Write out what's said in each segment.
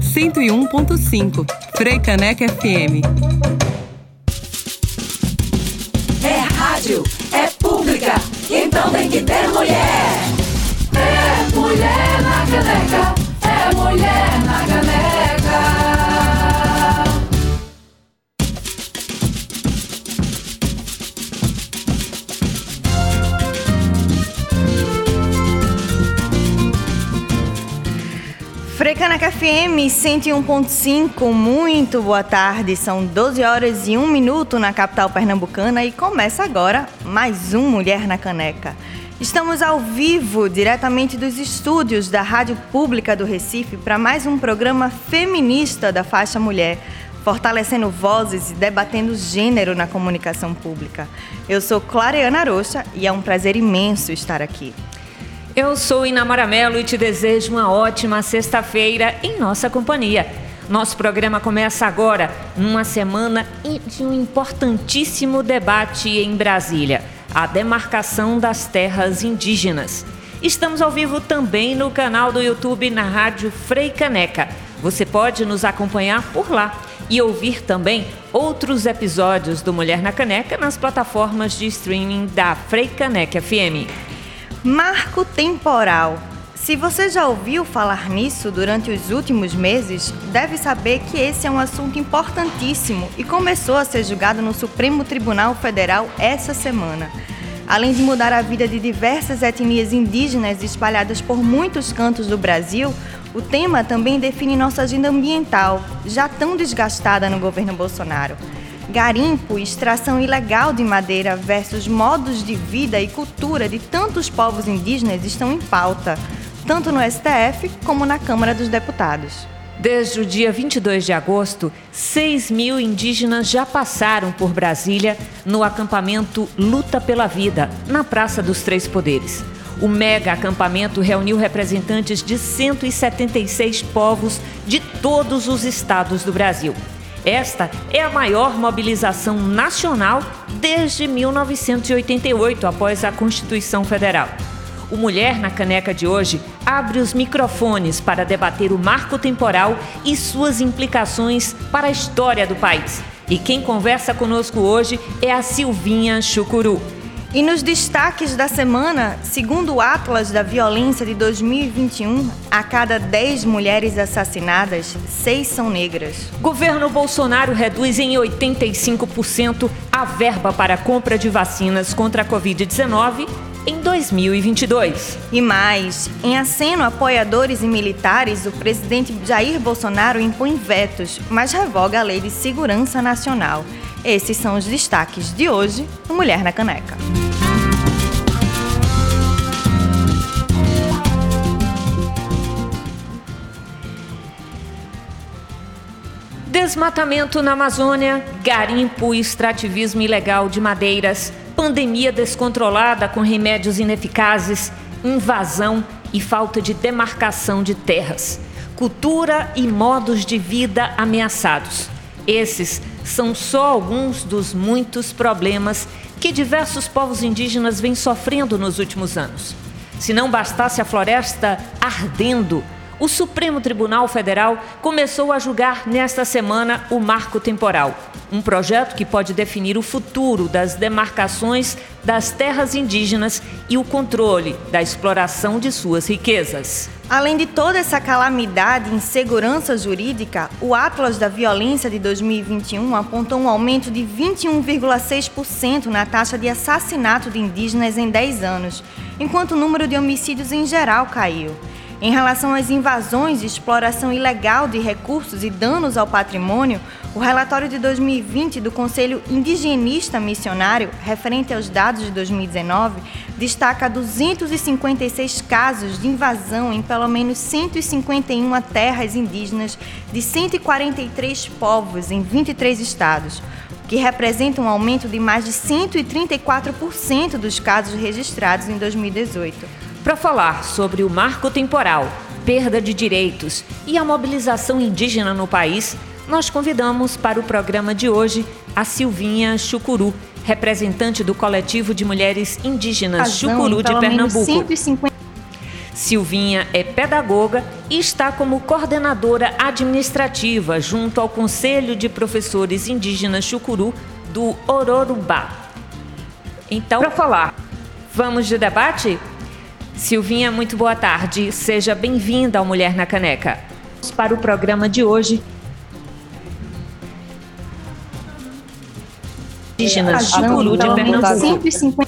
101.5 Frei Caneca FM. É rádio, é pública, então tem que ter mulher. É mulher na caneca, é mulher na caneca. Frecaneca FM 101.5, muito boa tarde. São 12 horas e 1 minuto na capital pernambucana e começa agora mais um Mulher na Caneca. Estamos ao vivo, diretamente dos estúdios da Rádio Pública do Recife, para mais um programa feminista da faixa mulher, fortalecendo vozes e debatendo gênero na comunicação pública. Eu sou Clareana Rocha e é um prazer imenso estar aqui. Eu sou Inamara Melo e te desejo uma ótima sexta-feira em nossa companhia. Nosso programa começa agora, numa semana de um importantíssimo debate em Brasília, a demarcação das terras indígenas. Estamos ao vivo também no canal do YouTube na Rádio Frei Caneca. Você pode nos acompanhar por lá e ouvir também outros episódios do Mulher na Caneca nas plataformas de streaming da Frei Caneca FM. Marco temporal. Se você já ouviu falar nisso durante os últimos meses, deve saber que esse é um assunto importantíssimo e começou a ser julgado no Supremo Tribunal Federal essa semana. Além de mudar a vida de diversas etnias indígenas espalhadas por muitos cantos do Brasil, o tema também define nossa agenda ambiental, já tão desgastada no governo Bolsonaro. Garimpo e extração ilegal de madeira versus modos de vida e cultura de tantos povos indígenas estão em pauta, tanto no STF como na Câmara dos Deputados. Desde o dia 22 de agosto, 6 mil indígenas já passaram por Brasília no acampamento Luta pela Vida, na Praça dos Três Poderes. O mega acampamento reuniu representantes de 176 povos de todos os estados do Brasil. Esta é a maior mobilização nacional desde 1988, após a Constituição Federal. O Mulher na Caneca de hoje abre os microfones para debater o marco temporal e suas implicações para a história do país. E quem conversa conosco hoje é a Silvinha Chucuru. E nos destaques da semana, segundo o Atlas da Violência de 2021, a cada 10 mulheres assassinadas, 6 são negras. Governo Bolsonaro reduz em 85% a verba para a compra de vacinas contra a Covid-19 em 2022. E mais, em aceno a apoiadores e militares, o presidente Jair Bolsonaro impõe vetos, mas revoga a Lei de Segurança Nacional. Esses são os destaques de hoje no Mulher na Caneca. Desmatamento na Amazônia, garimpo e extrativismo ilegal de madeiras, pandemia descontrolada com remédios ineficazes, invasão e falta de demarcação de terras, cultura e modos de vida ameaçados. Esses são só alguns dos muitos problemas que diversos povos indígenas vêm sofrendo nos últimos anos. Se não bastasse a floresta ardendo, o Supremo Tribunal Federal começou a julgar nesta semana o Marco Temporal, um projeto que pode definir o futuro das demarcações das terras indígenas e o controle da exploração de suas riquezas. Além de toda essa calamidade e insegurança jurídica, o Atlas da Violência de 2021 apontou um aumento de 21,6% na taxa de assassinato de indígenas em 10 anos, enquanto o número de homicídios em geral caiu. Em relação às invasões e exploração ilegal de recursos e danos ao patrimônio, o relatório de 2020 do Conselho Indigenista Missionário, referente aos dados de 2019, destaca 256 casos de invasão em pelo menos 151 terras indígenas de 143 povos em 23 estados, o que representa um aumento de mais de 134% dos casos registrados em 2018 para falar sobre o marco temporal, perda de direitos e a mobilização indígena no país, nós convidamos para o programa de hoje a Silvinha Chucuru, representante do coletivo de mulheres indígenas Chucuru de Pernambuco. 150... Silvinha é pedagoga e está como coordenadora administrativa junto ao Conselho de Professores Indígenas Chucuru do Ororubá. Então, para falar, vamos de debate? Silvinha, muito boa tarde. Seja bem-vinda ao Mulher na Caneca. Para o programa de hoje, indígenas Chucuru de Pernambuco.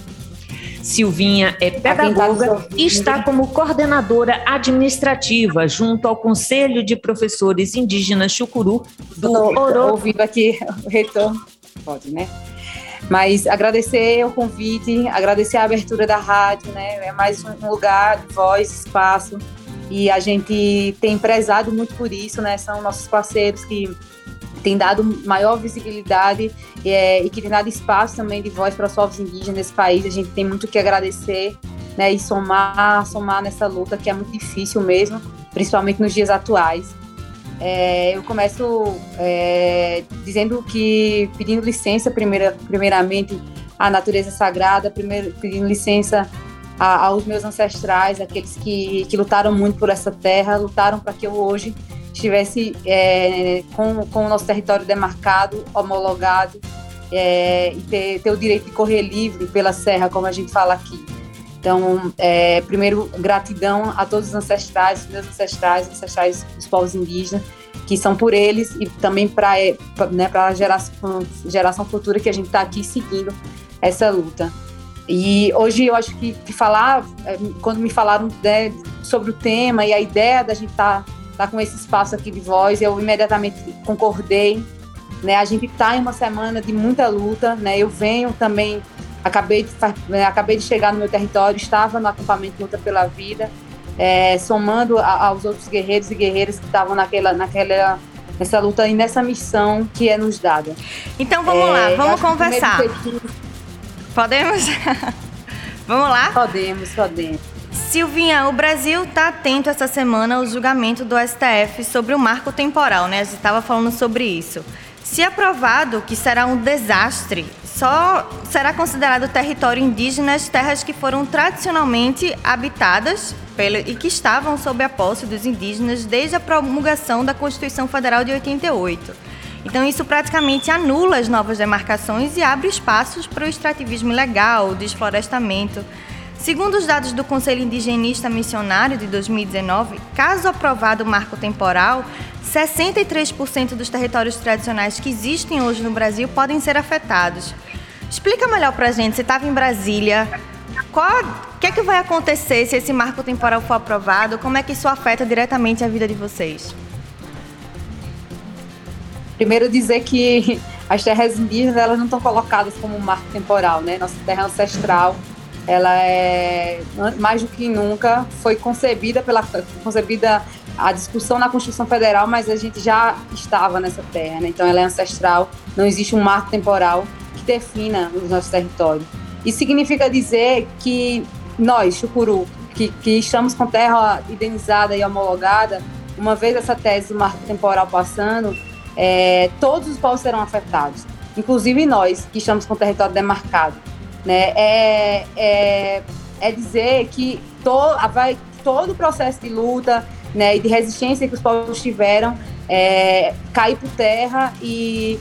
Silvinha é pedagoga e está como coordenadora administrativa junto ao Conselho de Professores Indígenas Chucuru do Oro. Ouvindo aqui o retorno, pode, né? Mas agradecer o convite, agradecer a abertura da rádio, né? É mais um lugar, voz, espaço. E a gente tem prezado muito por isso, né? São nossos parceiros que tem dado maior visibilidade é, e que tem dado espaço também de voz para os povos indígenas nesse país. A gente tem muito que agradecer né, e somar, somar nessa luta que é muito difícil mesmo, principalmente nos dias atuais. É, eu começo é, dizendo que, pedindo licença primeira, primeiramente à natureza sagrada, primeiro, pedindo licença a, aos meus ancestrais, aqueles que, que lutaram muito por essa terra, lutaram para que eu hoje estivesse é, com, com o nosso território demarcado, homologado, é, e ter, ter o direito de correr livre pela serra, como a gente fala aqui. Então, é, primeiro, gratidão a todos os ancestrais, meus ancestrais, ancestrais dos povos indígenas, que são por eles e também para né, a geração, geração futura que a gente está aqui seguindo essa luta. E hoje eu acho que, que falar, é, quando me falaram né, sobre o tema e a ideia da gente estar tá tá com esse espaço aqui de voz, eu imediatamente concordei. Né? A gente está em uma semana de muita luta, né? Eu venho também, acabei de, né, acabei de chegar no meu território, estava no acampamento Luta pela Vida, é, somando a, aos outros guerreiros e guerreiras que estavam naquela, naquela nessa luta e nessa missão que é nos dada. Então vamos é, lá, vamos conversar. Podemos? vamos lá? Podemos, podemos. Silvinha, o Brasil está atento essa semana ao julgamento do STF sobre o marco temporal, né? A gente estava falando sobre isso. Se aprovado que será um desastre, só será considerado território indígena as terras que foram tradicionalmente habitadas e que estavam sob a posse dos indígenas desde a promulgação da Constituição Federal de 88. Então, isso praticamente anula as novas demarcações e abre espaços para o extrativismo ilegal, o desflorestamento. Segundo os dados do Conselho Indigenista Missionário de 2019, caso aprovado o marco temporal, 63% dos territórios tradicionais que existem hoje no Brasil podem ser afetados. Explica melhor para a gente, você estava em Brasília, o que é que vai acontecer se esse marco temporal for aprovado? Como é que isso afeta diretamente a vida de vocês? Primeiro dizer que as terras indígenas elas não estão colocadas como um marco temporal, né? Nossa terra ancestral ela é mais do que nunca foi concebida pela concebida a discussão na Constituição Federal, mas a gente já estava nessa terra, né? então ela é ancestral, não existe um marco temporal que defina os nossos territórios. Isso significa dizer que nós, Chucuru, que, que estamos com terra indenizada e homologada, uma vez essa tese do marco temporal passando, é, todos os povos serão afetados, inclusive nós, que estamos com território demarcado né? É, é, é dizer que to, vai, todo o processo de luta né, e de resistência que os povos tiveram é, cair por terra e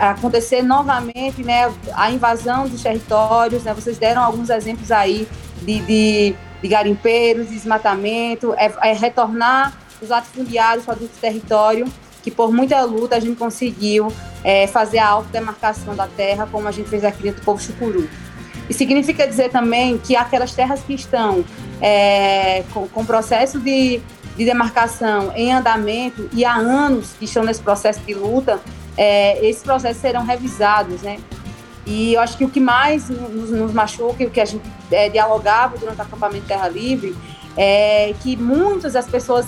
acontecer novamente né, a invasão dos territórios. Né? Vocês deram alguns exemplos aí de, de, de garimpeiros, desmatamento, é, é retornar os latifundiários para o território, que por muita luta a gente conseguiu é, fazer a autodemarcação da terra, como a gente fez aqui dentro do povo chucuru. E significa dizer também que aquelas terras que estão é, com, com processo de, de demarcação em andamento e há anos que estão nesse processo de luta, é, esses processos serão revisados, né? E eu acho que o que mais nos, nos machuca e o que a gente é, dialogava durante o acampamento Terra Livre é que muitas das pessoas,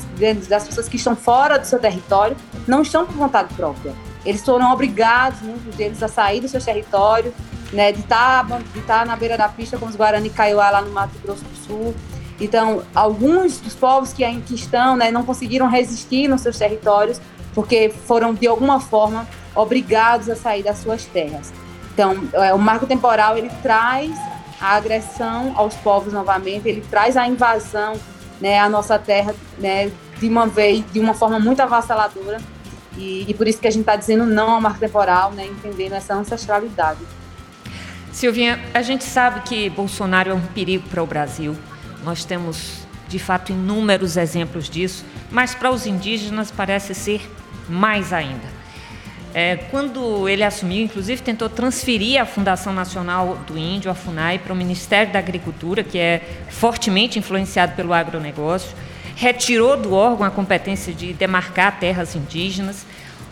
das pessoas que estão fora do seu território não estão por vontade própria. Eles foram obrigados, muitos deles, a sair do seu território, né, de estar tá, de tá na beira da pista com os Guarani Kaiowá lá no Mato Grosso do Sul. Então, alguns dos povos que ainda estão, né, não conseguiram resistir nos seus territórios porque foram de alguma forma obrigados a sair das suas terras. Então, é, o marco temporal ele traz a agressão aos povos novamente, ele traz a invasão né, a nossa terra né, de uma vez, de uma forma muito avassaladora. E, e por isso que a gente está dizendo não ao marco temporal, né, entendendo essa ancestralidade. Silvinha, a gente sabe que Bolsonaro é um perigo para o Brasil. Nós temos, de fato, inúmeros exemplos disso, mas para os indígenas parece ser mais ainda. É, quando ele assumiu, inclusive, tentou transferir a Fundação Nacional do Índio, a FUNAI, para o Ministério da Agricultura, que é fortemente influenciado pelo agronegócio, retirou do órgão a competência de demarcar terras indígenas.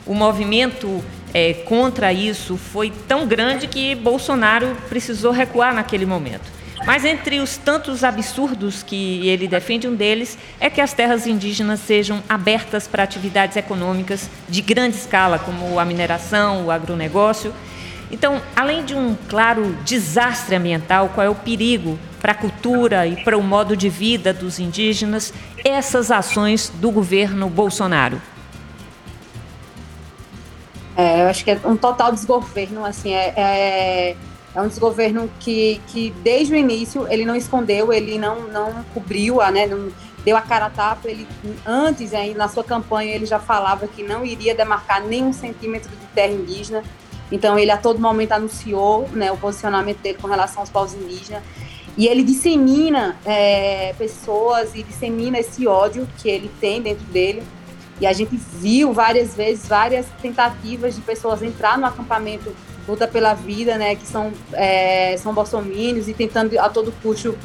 O movimento é, contra isso foi tão grande que Bolsonaro precisou recuar naquele momento. Mas entre os tantos absurdos que ele defende, um deles é que as terras indígenas sejam abertas para atividades econômicas de grande escala, como a mineração, o agronegócio. Então, além de um claro desastre ambiental, qual é o perigo para a cultura e para o modo de vida dos indígenas essas ações do governo Bolsonaro? É, eu acho que é um total desgoverno, assim, é, é é um desgoverno que, que desde o início ele não escondeu, ele não, não cobriu, né, não deu a cara a tapa. Ele, antes, aí, na sua campanha, ele já falava que não iria demarcar nem um centímetro de terra indígena. Então, ele a todo momento anunciou né, o posicionamento dele com relação aos povos indígenas. E ele dissemina é, pessoas e dissemina esse ódio que ele tem dentro dele. E a gente viu várias vezes, várias tentativas de pessoas entrar no acampamento luta pela vida, né, que são, é, são bolsomínios e tentando a todo custo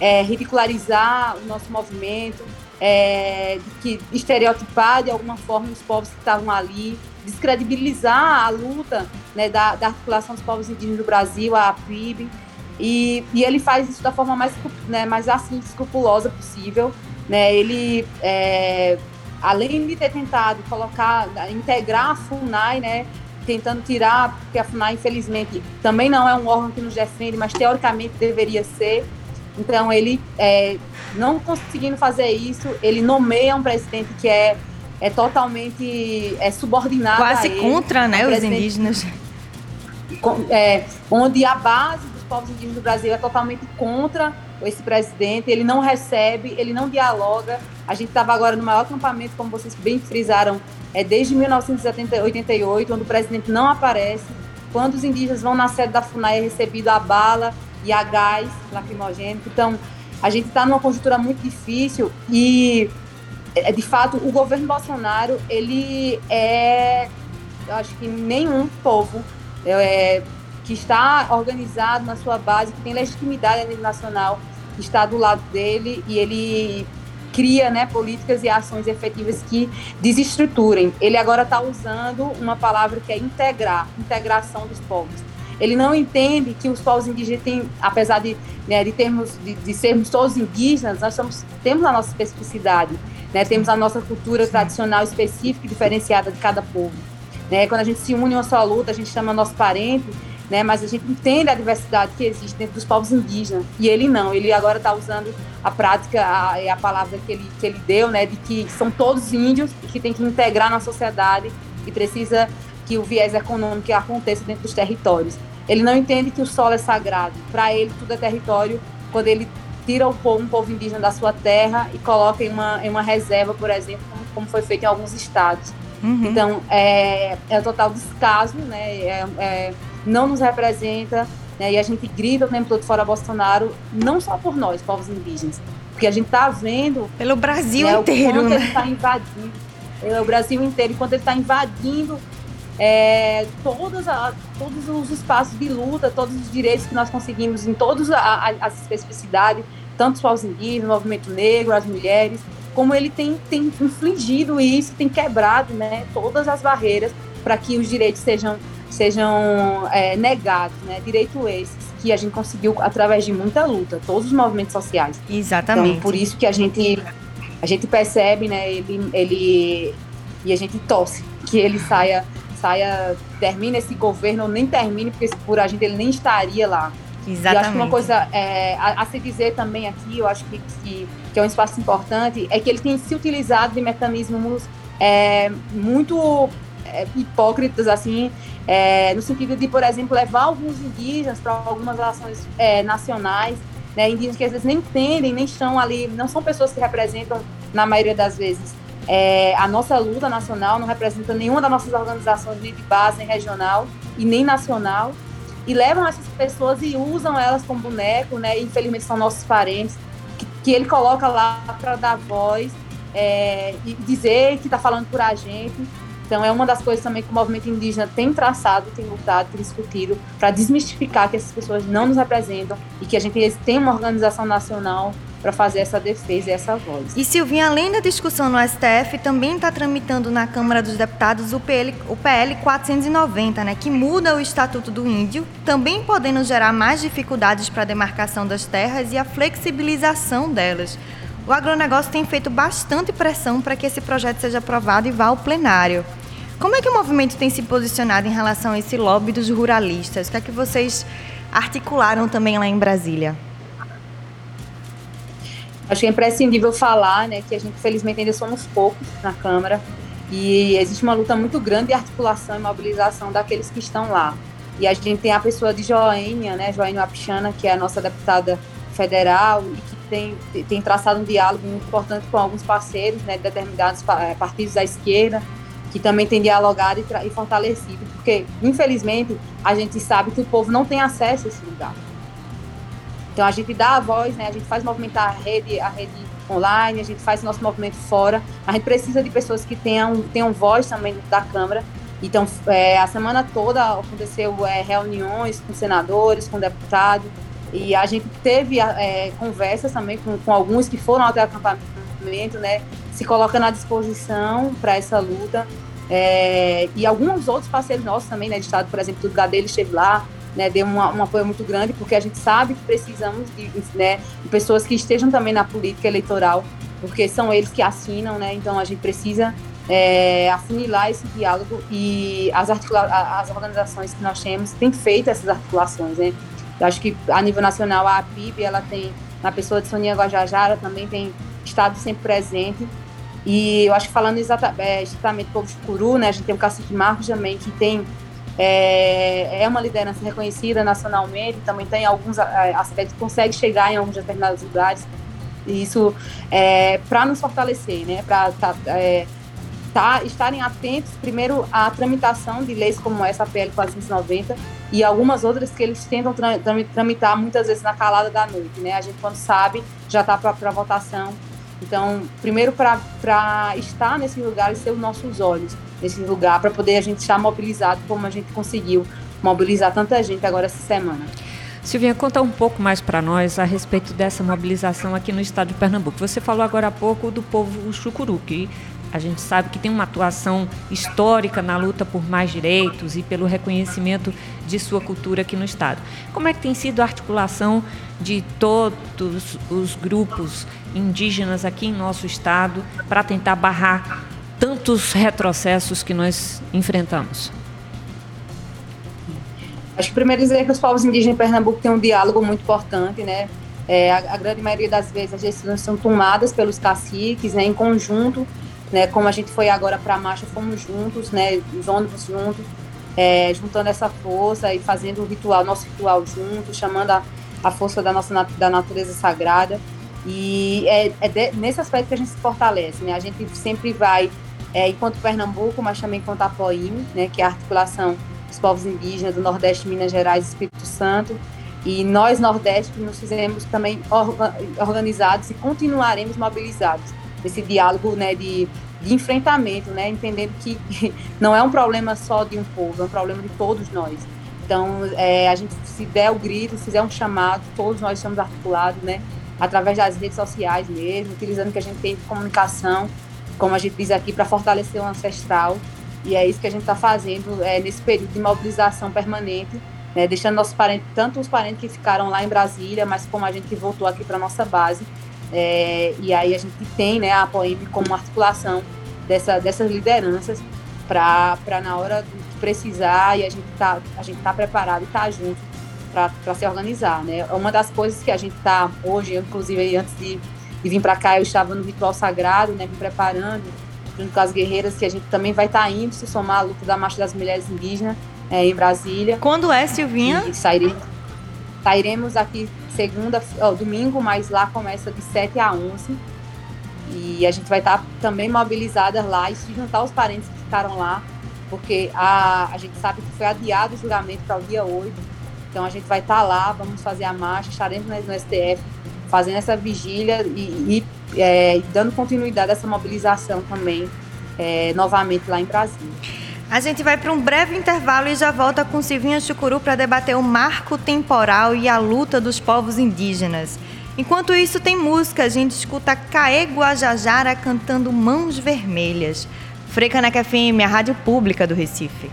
é, ridicularizar o nosso movimento, é, que estereotipar de alguma forma os povos que estavam ali, descredibilizar a luta né, da, da, articulação dos povos indígenas do Brasil, a APIB, e, e ele faz isso da forma mais, né, mais assim, escrupulosa possível. Né, ele, é, além de ter tentado colocar, integrar a FUNAI, né, tentando tirar, porque a FUNAI, infelizmente, também não é um órgão que nos defende, mas teoricamente deveria ser. Então, ele, é, não conseguindo fazer isso, ele nomeia um presidente que é, é totalmente é, subordinado Quase ele. contra né, um os indígenas. É, onde a base dos povos indígenas do Brasil é totalmente contra esse presidente, ele não recebe, ele não dialoga. A gente estava agora no maior acampamento, como vocês bem frisaram, é desde 1988, onde o presidente não aparece. Quando os indígenas vão na sede da FUNAI, é recebido a bala e a gás lacrimogêneo. Então, a gente está numa conjuntura muito difícil e, é, de fato, o governo Bolsonaro, ele é, eu acho que nenhum povo é, que está organizado na sua base, que tem legitimidade a nível nacional, está do lado dele e ele cria né, políticas e ações efetivas que desestruturem. Ele agora está usando uma palavra que é integrar, integração dos povos. Ele não entende que os povos indígenas têm, apesar de, né, de, termos, de, de, sermos todos indígenas, nós somos, temos a nossa especificidade, né, temos a nossa cultura tradicional específica e diferenciada de cada povo. Né? Quando a gente se une em uma só luta, a gente chama nosso parente, né? Mas a gente entende a diversidade que existe dentro dos povos indígenas e ele não. Ele agora está usando a prática, a, a palavra que ele, que ele deu, né? De que são todos índios e que tem que integrar na sociedade e precisa que o viés econômico aconteça dentro dos territórios. Ele não entende que o solo é sagrado. Para ele, tudo é território. Quando ele tira o povo, um povo indígena da sua terra e coloca em uma, em uma reserva, por exemplo, como, como foi feito em alguns estados. Uhum. Então, é, é total descaso, né? É, é, não nos representa, né? E a gente grita o tempo todo fora Bolsonaro, não só por nós, povos indígenas, porque a gente está vendo pelo Brasil né, inteiro, o né? ele está invadindo, é, o Brasil inteiro, enquanto ele está invadindo é, todos, a, todos os espaços de luta, todos os direitos que nós conseguimos em todas as especificidades, tanto os povos indígenas, o movimento negro, as mulheres, como ele tem, tem infligido isso, tem quebrado né, todas as barreiras para que os direitos sejam sejam é, negados, né? Direito esses que a gente conseguiu através de muita luta, todos os movimentos sociais. Exatamente. Então, por isso que a gente a gente percebe, né? Ele, ele e a gente torce que ele saia saia termine esse governo ou nem termine porque por a gente ele nem estaria lá. Exatamente. eu acho que uma coisa é, a, a, se dizer também aqui, eu acho que, que, que, é um espaço importante, é que ele tem se utilizado de mecanismos é, muito é, hipócritas, assim, é, no sentido de, por exemplo, levar alguns indígenas para algumas ações é, nacionais, né, indígenas que às vezes nem entendem, nem estão ali, não são pessoas que representam, na maioria das vezes, é, a nossa luta nacional, não representa nenhuma das nossas organizações nem de base, nem regional e nem nacional, e levam essas pessoas e usam elas como boneco, né, infelizmente são nossos parentes, que, que ele coloca lá para dar voz é, e dizer que está falando por a gente, então, é uma das coisas também que o movimento indígena tem traçado, tem lutado, tem discutido, para desmistificar que essas pessoas não nos representam e que a gente tem uma organização nacional para fazer essa defesa e essa voz. E Silvinha, além da discussão no STF, também está tramitando na Câmara dos Deputados o PL, o PL 490, né, que muda o Estatuto do Índio, também podendo gerar mais dificuldades para a demarcação das terras e a flexibilização delas. O agronegócio tem feito bastante pressão para que esse projeto seja aprovado e vá ao plenário. Como é que o movimento tem se posicionado em relação a esse lobby dos ruralistas? O que é que vocês articularam também lá em Brasília? Acho que é imprescindível falar né, que a gente, felizmente, ainda somos poucos na Câmara e existe uma luta muito grande de articulação e mobilização daqueles que estão lá. E a gente tem a pessoa de Joênia, né, Joênia Apichana, que é a nossa deputada federal e que tem, tem traçado um diálogo muito importante com alguns parceiros, né, de determinados partidos da esquerda, que também tem dialogado e, e fortalecido, porque, infelizmente, a gente sabe que o povo não tem acesso a esse lugar. Então, a gente dá a voz, né, a gente faz movimentar a rede, a rede online, a gente faz nosso movimento fora, a gente precisa de pessoas que tenham, tenham voz também da Câmara. Então, é, a semana toda aconteceu é, reuniões com senadores, com deputados, e a gente teve é, conversas também com, com alguns que foram até o acampamento, né, se colocando à disposição para essa luta. É, e alguns outros parceiros nossos também, né, de Estado, por exemplo, o Gadelho esteve lá, né, deu uma, um apoio muito grande, porque a gente sabe que precisamos de, né, de pessoas que estejam também na política eleitoral, porque são eles que assinam, né, então a gente precisa é, afunilar esse diálogo e as, as organizações que nós temos têm feito essas articulações, né, eu acho que a nível nacional a PIB, ela tem, na pessoa de Sonia Guajajara, também tem estado sempre presente, e eu acho que falando exatamente, é, exatamente povo Chucuru, né, a gente tem o Cacique Marcos também, que tem é, é uma liderança reconhecida nacionalmente, também tem alguns é, aspectos consegue chegar em alguns determinados lugares, e isso é para nos fortalecer, né, para tá, é, tá, estarem atentos, primeiro, à tramitação de leis como essa, a PL 490, e algumas outras que eles tentam tramitar muitas vezes na calada da noite, né? A gente, quando sabe, já está para votação então, primeiro para estar nesse lugar e ser os nossos olhos nesse lugar, para poder a gente estar mobilizado como a gente conseguiu mobilizar tanta gente agora essa semana. Silvinha, conta um pouco mais para nós a respeito dessa mobilização aqui no estado de Pernambuco. Você falou agora há pouco do povo chucuru, que a gente sabe que tem uma atuação histórica na luta por mais direitos e pelo reconhecimento de sua cultura aqui no Estado. Como é que tem sido a articulação de todos os grupos indígenas aqui em nosso Estado para tentar barrar tantos retrocessos que nós enfrentamos? Acho que primeiro dizer que os povos indígenas em Pernambuco têm um diálogo muito importante, né? É, a, a, grande maioria das vezes as decisões são tomadas pelos caciques, né, em conjunto né? Como a gente foi agora para a marcha, fomos juntos, né? Os ônibus juntos, é, juntando essa força e fazendo o ritual, nosso ritual juntos, chamando a, a força da nossa da natureza sagrada. E é, é de, nesse aspecto que a gente se fortalece, né? A gente sempre vai, é, enquanto Pernambuco, mas também enquanto Apoim, né? Que é a articulação dos povos indígenas do Nordeste, Minas Gerais e Espírito Santo. E nós, Nordeste, nos fizemos também organizados e continuaremos mobilizados esse diálogo né, de, de enfrentamento, né, entendendo que não é um problema só de um povo, é um problema de todos nós. Então, é, a gente se der o grito, se fizer um chamado, todos nós estamos articulados, né, através das redes sociais mesmo, utilizando o que a gente tem de comunicação, como a gente diz aqui, para fortalecer o ancestral. E é isso que a gente está fazendo é, nesse período de mobilização permanente, né, deixando nossos parentes, tanto os parentes que ficaram lá em Brasília, mas como a gente que voltou aqui para nossa base, é, e aí a gente tem né, a Poem como articulação dessa, dessas lideranças para na hora de precisar e a gente tá, a gente tá preparado e tá junto para se organizar, né? Uma das coisas que a gente tá hoje, inclusive antes de, de vir para cá, eu estava no ritual sagrado, né, me preparando junto com as guerreiras que a gente também vai estar tá indo se somar à luta da Marcha das Mulheres Indígenas é, em Brasília. Quando é, Silvinha? E sair Sairemos aqui segunda, ó, domingo, mas lá começa de 7 a 11. E a gente vai estar tá também mobilizadas lá e se juntar os parentes que ficaram lá, porque a, a gente sabe que foi adiado o julgamento para o dia 8. Então a gente vai estar tá lá, vamos fazer a marcha, estaremos no STF fazendo essa vigília e, e é, dando continuidade a essa mobilização também, é, novamente lá em Brasília. A gente vai para um breve intervalo e já volta com Silvinha Chucuru para debater o marco temporal e a luta dos povos indígenas. Enquanto isso, tem música. A gente escuta Caê Guajajara cantando Mãos Vermelhas. Frecaneca FM, a rádio pública do Recife.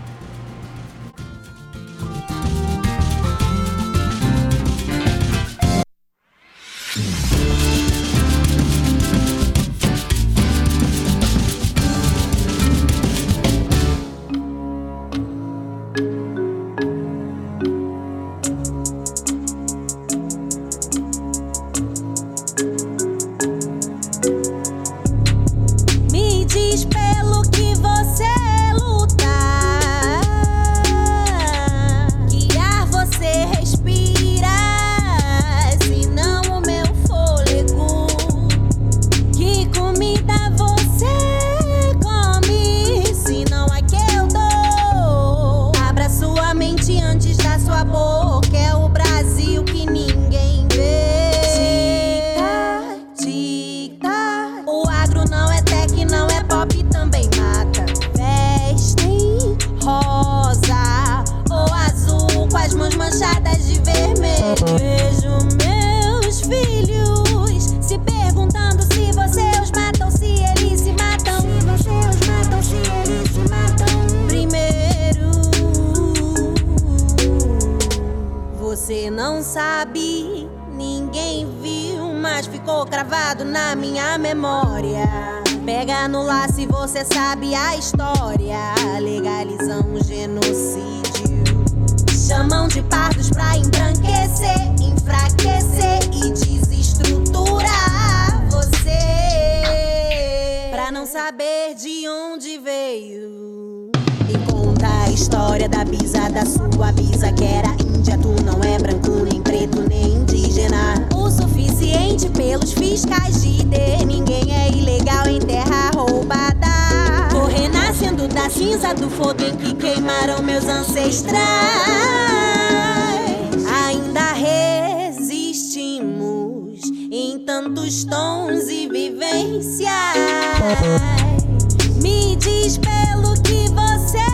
onde veio. E conta a história da bisa, da sua bisa, que era índia. Tu não é branco, nem preto, nem indígena. O suficiente pelos fiscais de ter. Ninguém é ilegal em terra roubada. Tô renascendo da cinza do fogo em que queimaram meus ancestrais. Ainda resistimos em tantos tons e vivências. Me diz pelo que você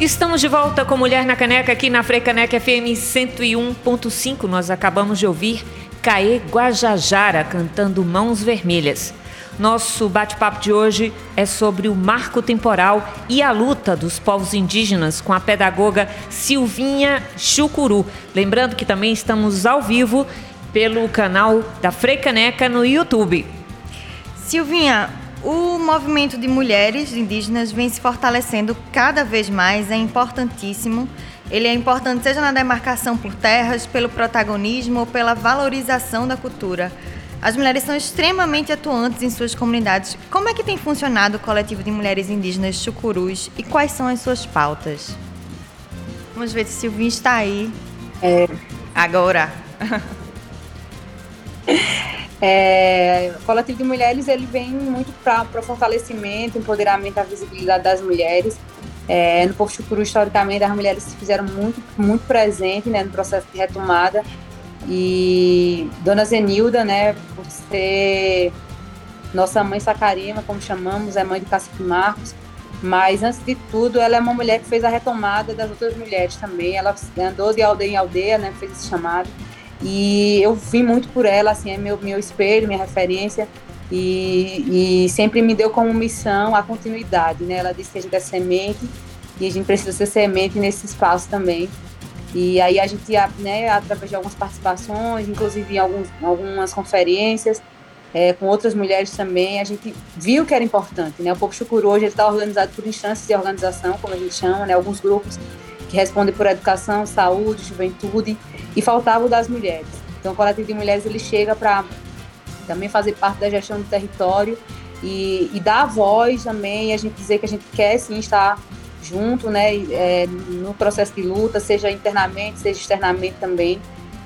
Estamos de volta com Mulher na Caneca aqui na Frecaneca FM 101.5. Nós acabamos de ouvir Caê Guajajara cantando Mãos Vermelhas. Nosso bate-papo de hoje é sobre o marco temporal e a luta dos povos indígenas com a pedagoga Silvinha Chucuru. Lembrando que também estamos ao vivo pelo canal da Frecaneca no YouTube. Silvinha, o movimento de mulheres indígenas vem se fortalecendo cada vez mais, é importantíssimo. Ele é importante seja na demarcação por terras, pelo protagonismo ou pela valorização da cultura. As mulheres são extremamente atuantes em suas comunidades. Como é que tem funcionado o coletivo de mulheres indígenas Chucurus e quais são as suas pautas? Vamos ver se Silvinho está aí. É, Agora. É, o coletivo de mulheres ele vem muito para o fortalecimento, empoderamento, a visibilidade das mulheres. É, no Povo Chucuru, historicamente, as mulheres se fizeram muito, muito presentes né, no processo de retomada. E Dona Zenilda, né, por ser nossa mãe Sacarima, como chamamos, é mãe de Cacique Marcos, mas antes de tudo, ela é uma mulher que fez a retomada das outras mulheres também. Ela andou de aldeia em aldeia, né, fez esse chamado. E eu vim muito por ela, assim, é meu, meu espelho, minha referência. E, e sempre me deu como missão a continuidade, né? Ela disse que a gente é semente e a gente precisa ser semente nesse espaço também. E aí a gente, né, através de algumas participações, inclusive em alguns, algumas conferências, é, com outras mulheres também, a gente viu que era importante, né? O Povo Chucuru hoje está organizado por instâncias de organização, como a gente chama, né? Alguns grupos que respondem por educação, saúde, juventude, e faltava o das mulheres. Então, o coletivo de mulheres ele chega para também fazer parte da gestão do território e, e dar voz também, a gente dizer que a gente quer sim estar junto, né, é, no processo de luta, seja internamente, seja externamente também,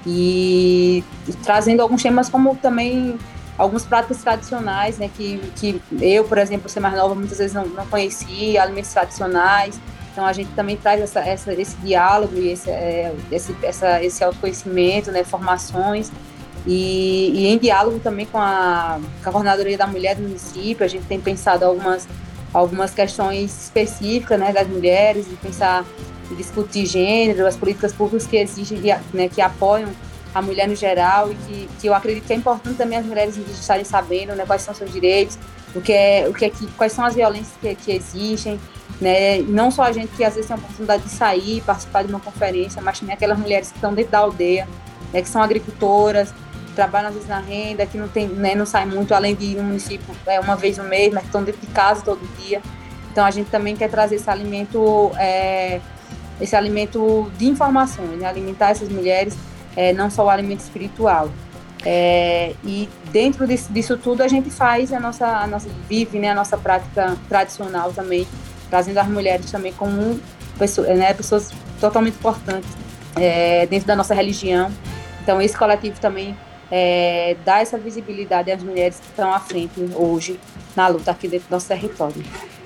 e, e trazendo alguns temas como também algumas práticas tradicionais, né, que, que eu, por exemplo, ser mais nova, muitas vezes não, não conhecia, alimentos tradicionais, então a gente também traz essa, essa, esse diálogo e esse, é, esse, essa, esse autoconhecimento, né, formações. E, e, em diálogo também com a, com a Coordenadoria da Mulher do município, a gente tem pensado algumas, algumas questões específicas né, das mulheres, de pensar e discutir gênero, as políticas públicas que existem, né, que apoiam a mulher no geral e que, que eu acredito que é importante também as mulheres estarem sabendo né, quais são seus direitos, o que é, o que é que, quais são as violências que, que existem, né? Não só a gente que às vezes tem a oportunidade de sair, participar de uma conferência, mas também aquelas mulheres que estão dentro da aldeia, né, que são agricultoras, trabalham às vezes na renda, que não tem, né, não saem muito além de ir no município é, uma vez no mês, mas que estão dentro de casa todo dia. Então a gente também quer trazer esse alimento, é, esse alimento de informações, né? alimentar essas mulheres, é, não só o alimento espiritual. É, e dentro disso, disso, tudo a gente faz a nossa, a nossa vive né, a nossa prática tradicional também trazendo as mulheres também como pessoas, né, pessoas totalmente importantes é, dentro da nossa religião. Então, esse coletivo também é, dá essa visibilidade às mulheres que estão à frente hoje na luta aqui dentro do nosso território.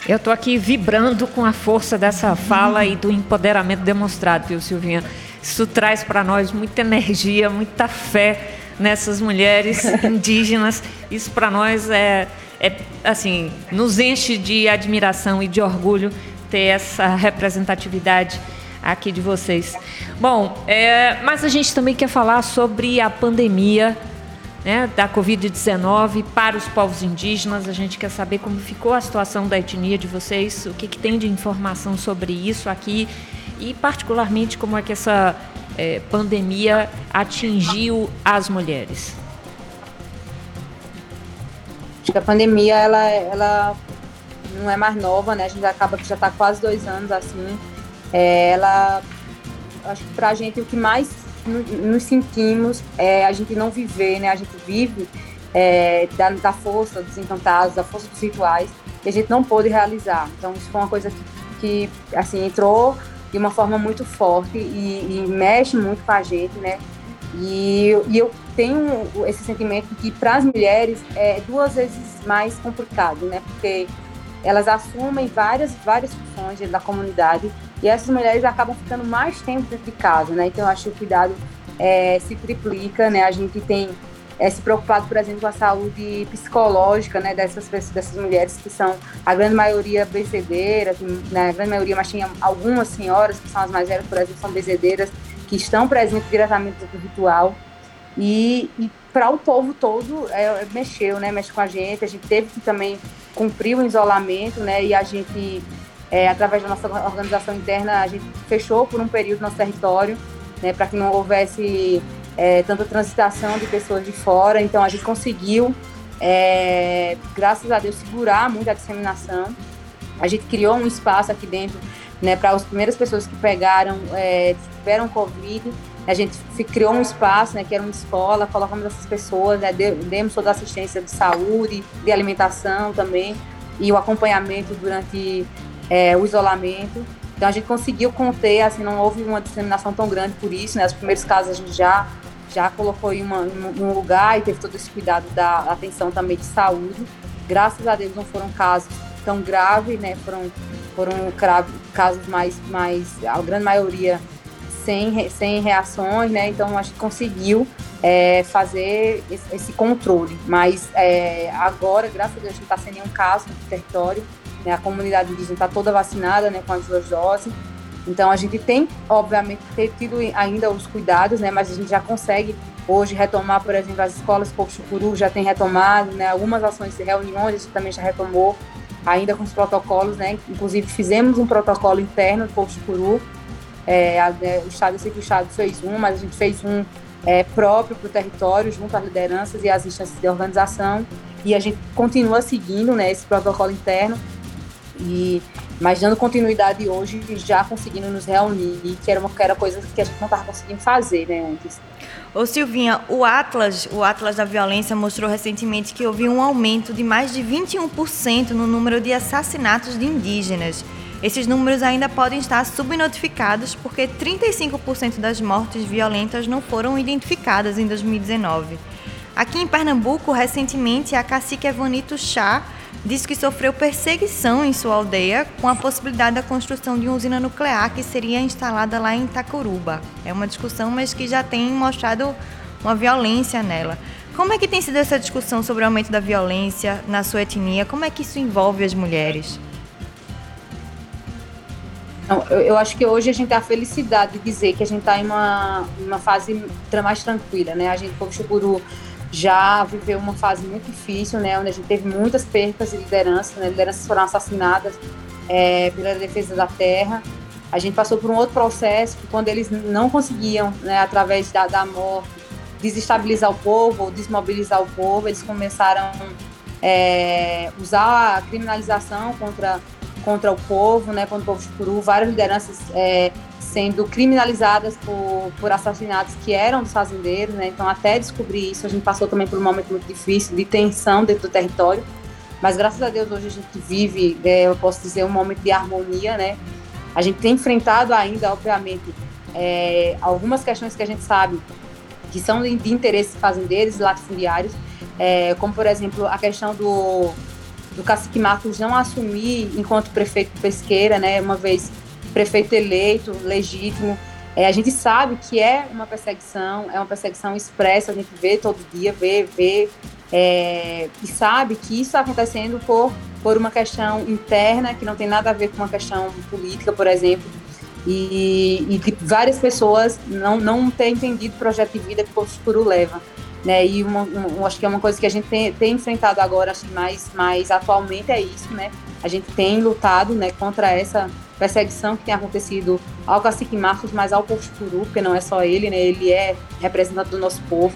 Eu estou aqui vibrando com a força dessa fala e do empoderamento demonstrado, viu, Silvinha? Isso traz para nós muita energia, muita fé nessas mulheres indígenas. Isso para nós é é assim, nos enche de admiração e de orgulho ter essa representatividade aqui de vocês. Bom, é, mas a gente também quer falar sobre a pandemia né, da Covid-19 para os povos indígenas. A gente quer saber como ficou a situação da etnia de vocês, o que, que tem de informação sobre isso aqui e, particularmente, como é que essa é, pandemia atingiu as mulheres. Acho que a pandemia, ela, ela não é mais nova, né? A gente acaba que já está quase dois anos assim. É, ela, acho que para a gente o que mais nos sentimos é a gente não viver, né? A gente vive é, da, da, força dos encantados, da força dos rituais, que a gente não pôde realizar. Então isso foi uma coisa que, que assim entrou de uma forma muito forte e, e mexe muito com a gente, né? E, e eu tenho esse sentimento que para as mulheres é duas vezes mais complicado, né? Porque elas assumem várias várias funções da comunidade e essas mulheres acabam ficando mais tempo dentro de casa, né? Então eu acho que o cuidado é, se triplica, né? A gente tem é, se preocupado, por exemplo, com a saúde psicológica, né? Dessas dessas mulheres que são a grande maioria bezedeiras, né? A grande maioria, mas tinha algumas senhoras que são as mais velhas, por exemplo, são bezedeiras que estão presentes diretamente no ritual. E, e para o povo todo é, mexeu, né? Mexe com a gente. A gente teve que também cumprir o isolamento, né? E a gente, é, através da nossa organização interna, a gente fechou por um período nosso território, né? Para que não houvesse é, tanta transitação de pessoas de fora. Então a gente conseguiu, é, graças a Deus, segurar muito a disseminação. A gente criou um espaço aqui dentro né, para as primeiras pessoas que pegaram, é, tiveram Covid, A gente criou um espaço, né, que era uma escola, colocamos essas pessoas, né, demos toda a assistência de saúde, de alimentação também, e o acompanhamento durante é, o isolamento. Então a gente conseguiu conter, assim, não houve uma disseminação tão grande por isso, né? Os primeiros casos a gente já já colocou em, uma, em um lugar e teve todo esse cuidado da atenção também de saúde. Graças a Deus não foram casos tão graves, né? Foram foram casos mais mais a grande maioria sem, sem reações, né? Então a gente conseguiu é, fazer esse, esse, controle. Mas é, agora, graças a Deus, não está sem nenhum caso no território. Né? A comunidade indígena está toda vacinada né, com as duas doses. Então a gente tem, obviamente, ter tido ainda os cuidados, né? Mas a gente já consegue hoje retomar, por exemplo, as escolas Povo Chucuru já tem retomado, né? Algumas ações de reuniões a gente também já retomou, ainda com os protocolos, né? Inclusive fizemos um protocolo interno do Povo Chucuru. É, é, o Estado, eu sei que o Estado fez um, mas a gente fez um é, próprio para o território, junto às lideranças e às instâncias de organização. E a gente continua seguindo né, esse protocolo interno e mas dando continuidade hoje, já conseguindo nos reunir, que era uma que era coisa que a gente não estava conseguindo fazer, né, antes. Ô Silvinha, o Atlas, o Atlas da Violência mostrou recentemente que houve um aumento de mais de 21% no número de assassinatos de indígenas. Esses números ainda podem estar subnotificados porque 35% das mortes violentas não foram identificadas em 2019. Aqui em Pernambuco, recentemente, a cacique Evanito Chá disse que sofreu perseguição em sua aldeia com a possibilidade da construção de uma usina nuclear que seria instalada lá em Itacuruba. É uma discussão, mas que já tem mostrado uma violência nela. Como é que tem sido essa discussão sobre o aumento da violência na sua etnia? Como é que isso envolve as mulheres? eu, acho que hoje a gente tem a felicidade de dizer que a gente está em uma, uma fase mais tranquila, né? A gente, como Chucuru, já viveu uma fase muito difícil, né, onde a gente teve muitas percas de liderança, né, lideranças foram assassinadas é, pela defesa da terra. A gente passou por um outro processo que quando eles não conseguiam, né, através da, da morte, desestabilizar o povo ou desmobilizar o povo, eles começaram a é, usar a criminalização contra contra o povo, né, contra o povo chucuru, várias lideranças é, sendo criminalizadas por, por assassinatos que eram dos fazendeiros, né? Então, até descobrir isso, a gente passou também por um momento muito difícil de tensão dentro do território. Mas graças a Deus hoje a gente vive, é, eu posso dizer, um momento de harmonia, né? A gente tem enfrentado ainda, obviamente, é, algumas questões que a gente sabe que são de, de interesse de fazendeiros e latifundiários, é, como por exemplo a questão do, do cacique Marcos não assumir enquanto prefeito pesqueira, né? Uma vez prefeito eleito, legítimo. É, a gente sabe que é uma perseguição, é uma perseguição expressa, a gente vê todo dia, vê, vê, é, e sabe que isso está acontecendo por, por uma questão interna, que não tem nada a ver com uma questão política, por exemplo, e, e que várias pessoas não, não têm entendido o projeto de vida que o Escuro leva. Né? E uma, uma, acho que é uma coisa que a gente tem, tem enfrentado agora, acho que mais, mais atualmente é isso, né? A gente tem lutado né, contra essa perseguição que tem acontecido ao cacique Marcos, mas ao povo Churu, porque não é só ele, né? Ele é representante do nosso povo.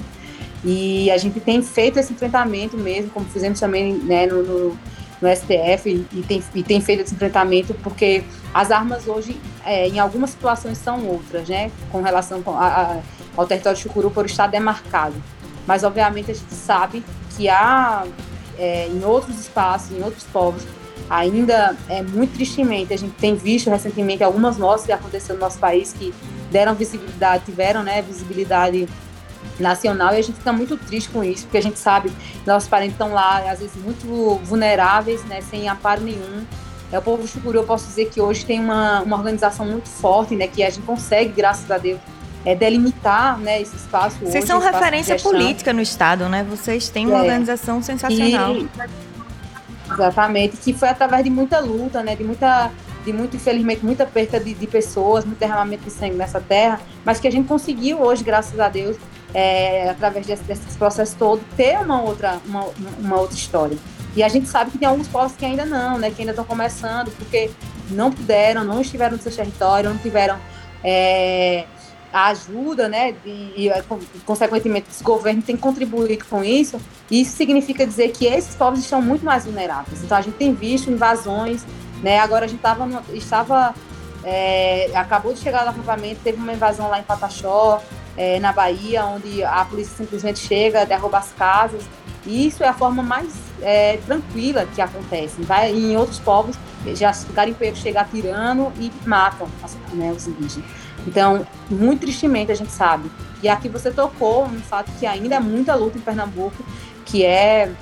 E a gente tem feito esse enfrentamento mesmo, como fizemos também né, no, no, no STF, e tem, e tem feito esse enfrentamento porque as armas hoje, é, em algumas situações, são outras, né? Com relação a, a, ao território de Chucuru por estar demarcado. Mas, obviamente, a gente sabe que há, é, em outros espaços, em outros povos, ainda é muito tristemente. A gente tem visto recentemente algumas mortes que aconteceram no nosso país que deram visibilidade, tiveram né, visibilidade nacional e a gente fica muito triste com isso, porque a gente sabe que nossos parentes estão lá, às vezes muito vulneráveis, né, sem amparo nenhum. É, o povo chucuru, eu posso dizer que hoje tem uma, uma organização muito forte, né, que a gente consegue, graças a Deus, é, delimitar né, esse espaço. Vocês hoje, são referência política no Estado, né? Vocês têm uma é. organização sensacional. E, exatamente, que foi através de muita luta, né, de muita de muito, infelizmente, muita perda de, de, pessoas, muito derramamento de sangue nessa terra, mas que a gente conseguiu hoje, graças a Deus, é, através desse, desses processos todos, ter uma outra, uma, uma outra história. E a gente sabe que tem alguns povos que ainda não, né, que ainda estão começando, porque não puderam, não estiveram no seu território, não tiveram é, a ajuda, né, e, e, consequentemente esse governo tem contribuído com isso, isso significa dizer que esses povos estão muito mais vulneráveis. Então a gente tem visto invasões, né, agora a gente tava no, estava, é, acabou de chegar no acampamento, teve uma invasão lá em Pataxó, é, na Bahia, onde a polícia simplesmente chega, derruba as casas. E isso é a forma mais é, tranquila que acontece. Vai, em outros povos, já o garimpeiro chega atirando e matam né, os indígenas. Então, muito tristemente a gente sabe. E aqui você tocou um fato que ainda é muita luta em Pernambuco, que é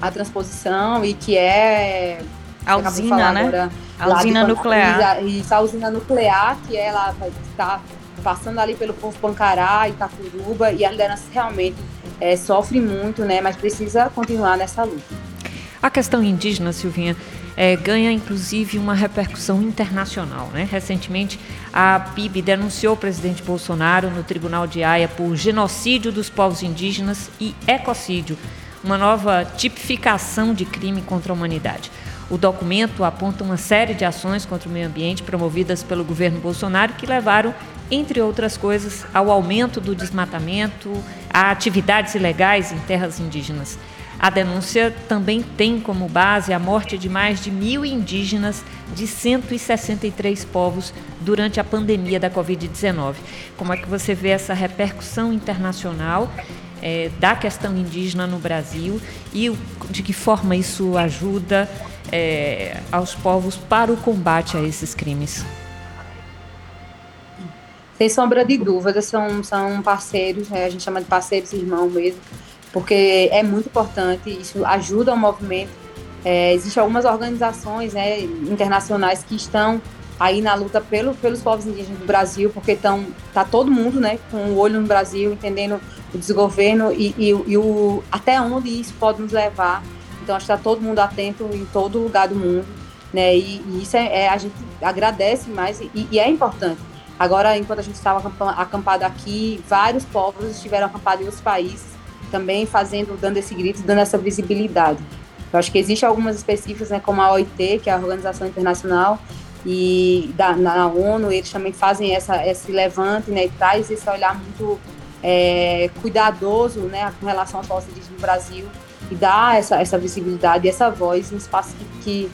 a transposição e que é a usina, né? Agora, a usina nuclear. Isso, a usina nuclear, que ela estar passando ali pelo povo Pancará, Itacuruba, e a liderança realmente é, sofre muito, né? Mas precisa continuar nessa luta. A questão indígena, Silvinha, é, ganha inclusive uma repercussão internacional. Né? Recentemente, a PIB denunciou o presidente Bolsonaro no Tribunal de Haia por genocídio dos povos indígenas e ecocídio, uma nova tipificação de crime contra a humanidade. O documento aponta uma série de ações contra o meio ambiente promovidas pelo governo Bolsonaro que levaram, entre outras coisas, ao aumento do desmatamento, a atividades ilegais em terras indígenas. A denúncia também tem como base a morte de mais de mil indígenas de 163 povos durante a pandemia da Covid-19. Como é que você vê essa repercussão internacional é, da questão indígena no Brasil e de que forma isso ajuda é, aos povos para o combate a esses crimes? Sem sombra de dúvida, são, são parceiros, né? a gente chama de parceiros irmãos mesmo, porque é muito importante, isso ajuda o movimento. É, Existem algumas organizações né, internacionais que estão aí na luta pelo, pelos povos indígenas do Brasil, porque estão tá todo mundo né, com o olho no Brasil, entendendo o desgoverno e, e, e o, até onde isso pode nos levar então, acho que está todo mundo atento em todo lugar do mundo, né? E, e isso é, é, a gente agradece mais e, e, é importante. Agora, enquanto a gente estava acampado aqui, vários povos estiveram acampados em outros países, também fazendo, dando esse grito, dando essa visibilidade. Eu acho que existem algumas específicas, né, como a OIT, que é a Organização Internacional, e da, na ONU, eles também fazem essa, esse levante, né, e traz esse olhar muito é, cuidadoso, né, com relação aos indígenas no Brasil, e dar essa, essa visibilidade, essa voz em espaço que, que,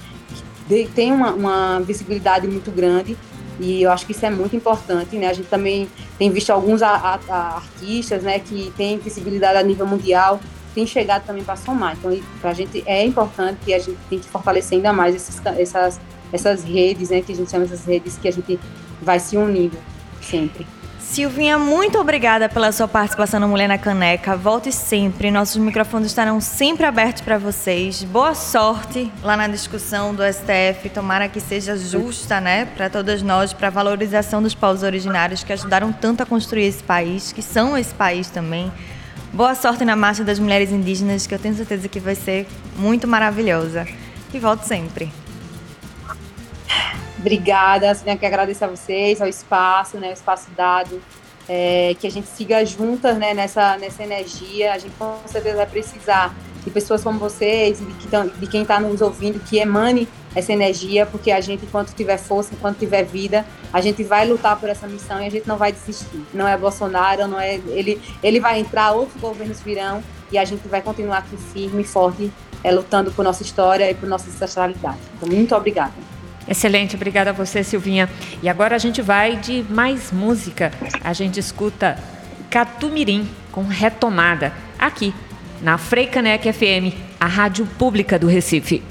que tem uma, uma, visibilidade muito grande e eu acho que isso é muito importante, né? A gente também tem visto alguns a, a, a artistas, né, que têm visibilidade a nível mundial, tem chegado também para somar. Então, para a gente é importante e a gente tem que fortalecer ainda mais esses, essas, essas redes, né, que a gente chama essas redes que a gente vai se unindo sempre. Silvinha, muito obrigada pela sua participação no Mulher na Caneca. Volte sempre, nossos microfones estarão sempre abertos para vocês. Boa sorte lá na discussão do STF. Tomara que seja justa, né, para todas nós, para a valorização dos povos originários que ajudaram tanto a construir esse país, que são esse país também. Boa sorte na Marcha das Mulheres Indígenas, que eu tenho certeza que vai ser muito maravilhosa. E volte sempre. Obrigada, assim, que agradecer a vocês, ao espaço, né, o espaço dado, é, que a gente siga juntas, né, nessa, nessa energia. A gente com certeza vai precisar de pessoas como vocês, de, que tão, de quem está nos ouvindo, que emane essa energia, porque a gente, enquanto tiver força, enquanto tiver vida, a gente vai lutar por essa missão e a gente não vai desistir. Não é Bolsonaro, não é ele, ele vai entrar, outros governos virão e a gente vai continuar aqui firme e forte, é, lutando por nossa história e por nossa ancestralidade. Então, muito obrigada. Excelente, obrigada a você, Silvinha. E agora a gente vai de mais música. A gente escuta Catumirim com retomada aqui na Freicanec FM, a rádio pública do Recife.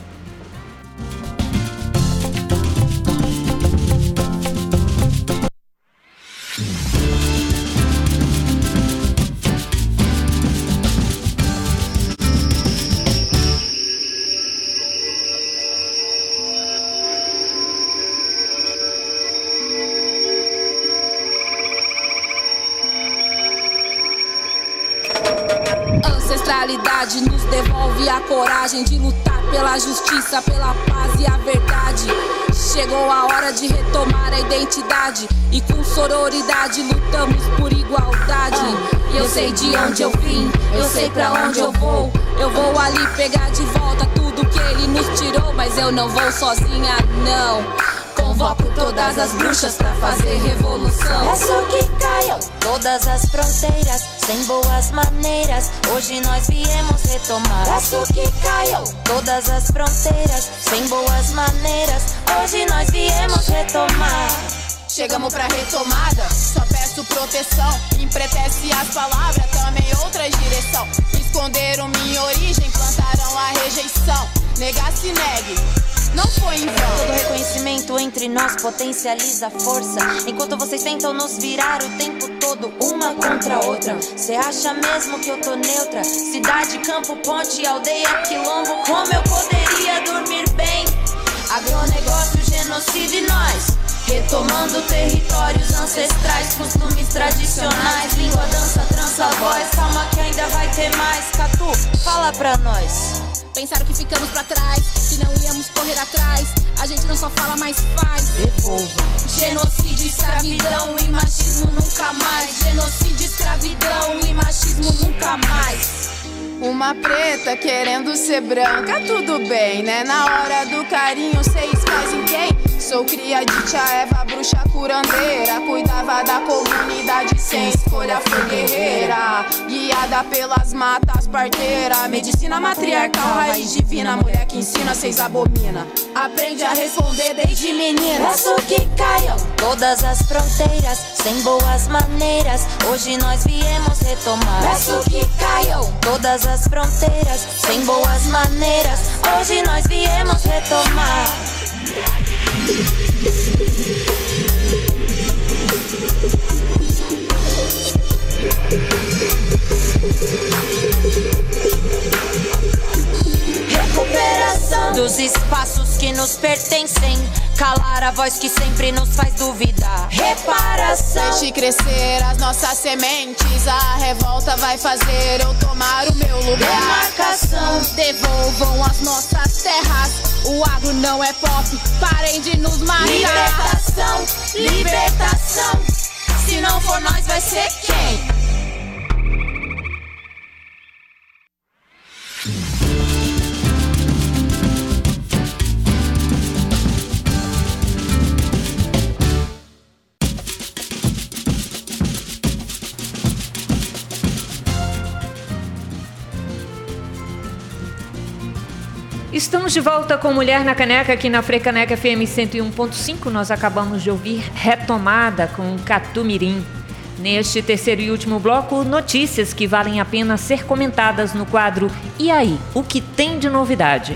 Nos devolve a coragem de lutar pela justiça, pela paz e a verdade. Chegou a hora de retomar a identidade e com sororidade lutamos por igualdade. Eu sei de onde eu vim, eu sei para onde eu vou. Eu vou ali pegar de volta tudo que ele nos tirou, mas eu não vou sozinha, não. Convoco todas as bruxas pra fazer revolução. Peço que caiam todas as fronteiras, sem boas maneiras. Hoje nós viemos retomar. Peço que caiam todas as fronteiras, sem boas maneiras. Hoje nós viemos retomar. Chegamos pra retomada, só peço proteção. Empretece as palavras, também outra direção. Esconderam minha origem, plantaram a rejeição. Negar se negue, não foi em vão. Todo reconhecimento entre nós potencializa a força. Enquanto vocês tentam nos virar o tempo todo, uma contra a outra. Cê acha mesmo que eu tô neutra? Cidade, campo, ponte, aldeia, quilombo. Como eu poderia dormir bem? Agronegócio, genocídio e nós. Retomando territórios ancestrais, costumes tradicionais, língua, dança, trança, voz. Calma que ainda vai ter mais. Catu, fala pra nós. Pensaram que ficamos pra trás, que não íamos correr atrás. A gente não só fala, mas faz. Genocídio, escravidão e machismo nunca mais. Genocídio, escravidão e machismo nunca mais. Uma preta querendo ser branca, tudo bem, né? Na hora do carinho, seis faz em quem? Sou cria de tia Eva, bruxa curandeira. Cuidava da comunidade sem escolha, foi guerreira. Guiada pelas matas, parteira. Medicina matriarcal, raiz divina. Mulher que ensina, seis abomina. Aprende a responder desde menina. Peço que caiam todas as fronteiras, sem boas maneiras. Hoje nós viemos retomar. Peço que caiam todas as fronteiras, sem boas maneiras. Hoje nós viemos retomar. Dos espaços que nos pertencem, calar a voz que sempre nos faz duvidar. Reparação. Deixe crescer as nossas sementes. A revolta vai fazer eu tomar o meu lugar. Demarcação. Devolvam as nossas terras. O agro não é pop. Parem de nos matar. Libertação, Libertação. Se não for nós, vai ser quem? Estamos de volta com Mulher na Caneca aqui na Frecaneca FM 101.5. Nós acabamos de ouvir Retomada com Catumirim. Neste terceiro e último bloco, notícias que valem a pena ser comentadas no quadro E aí, o que tem de novidade?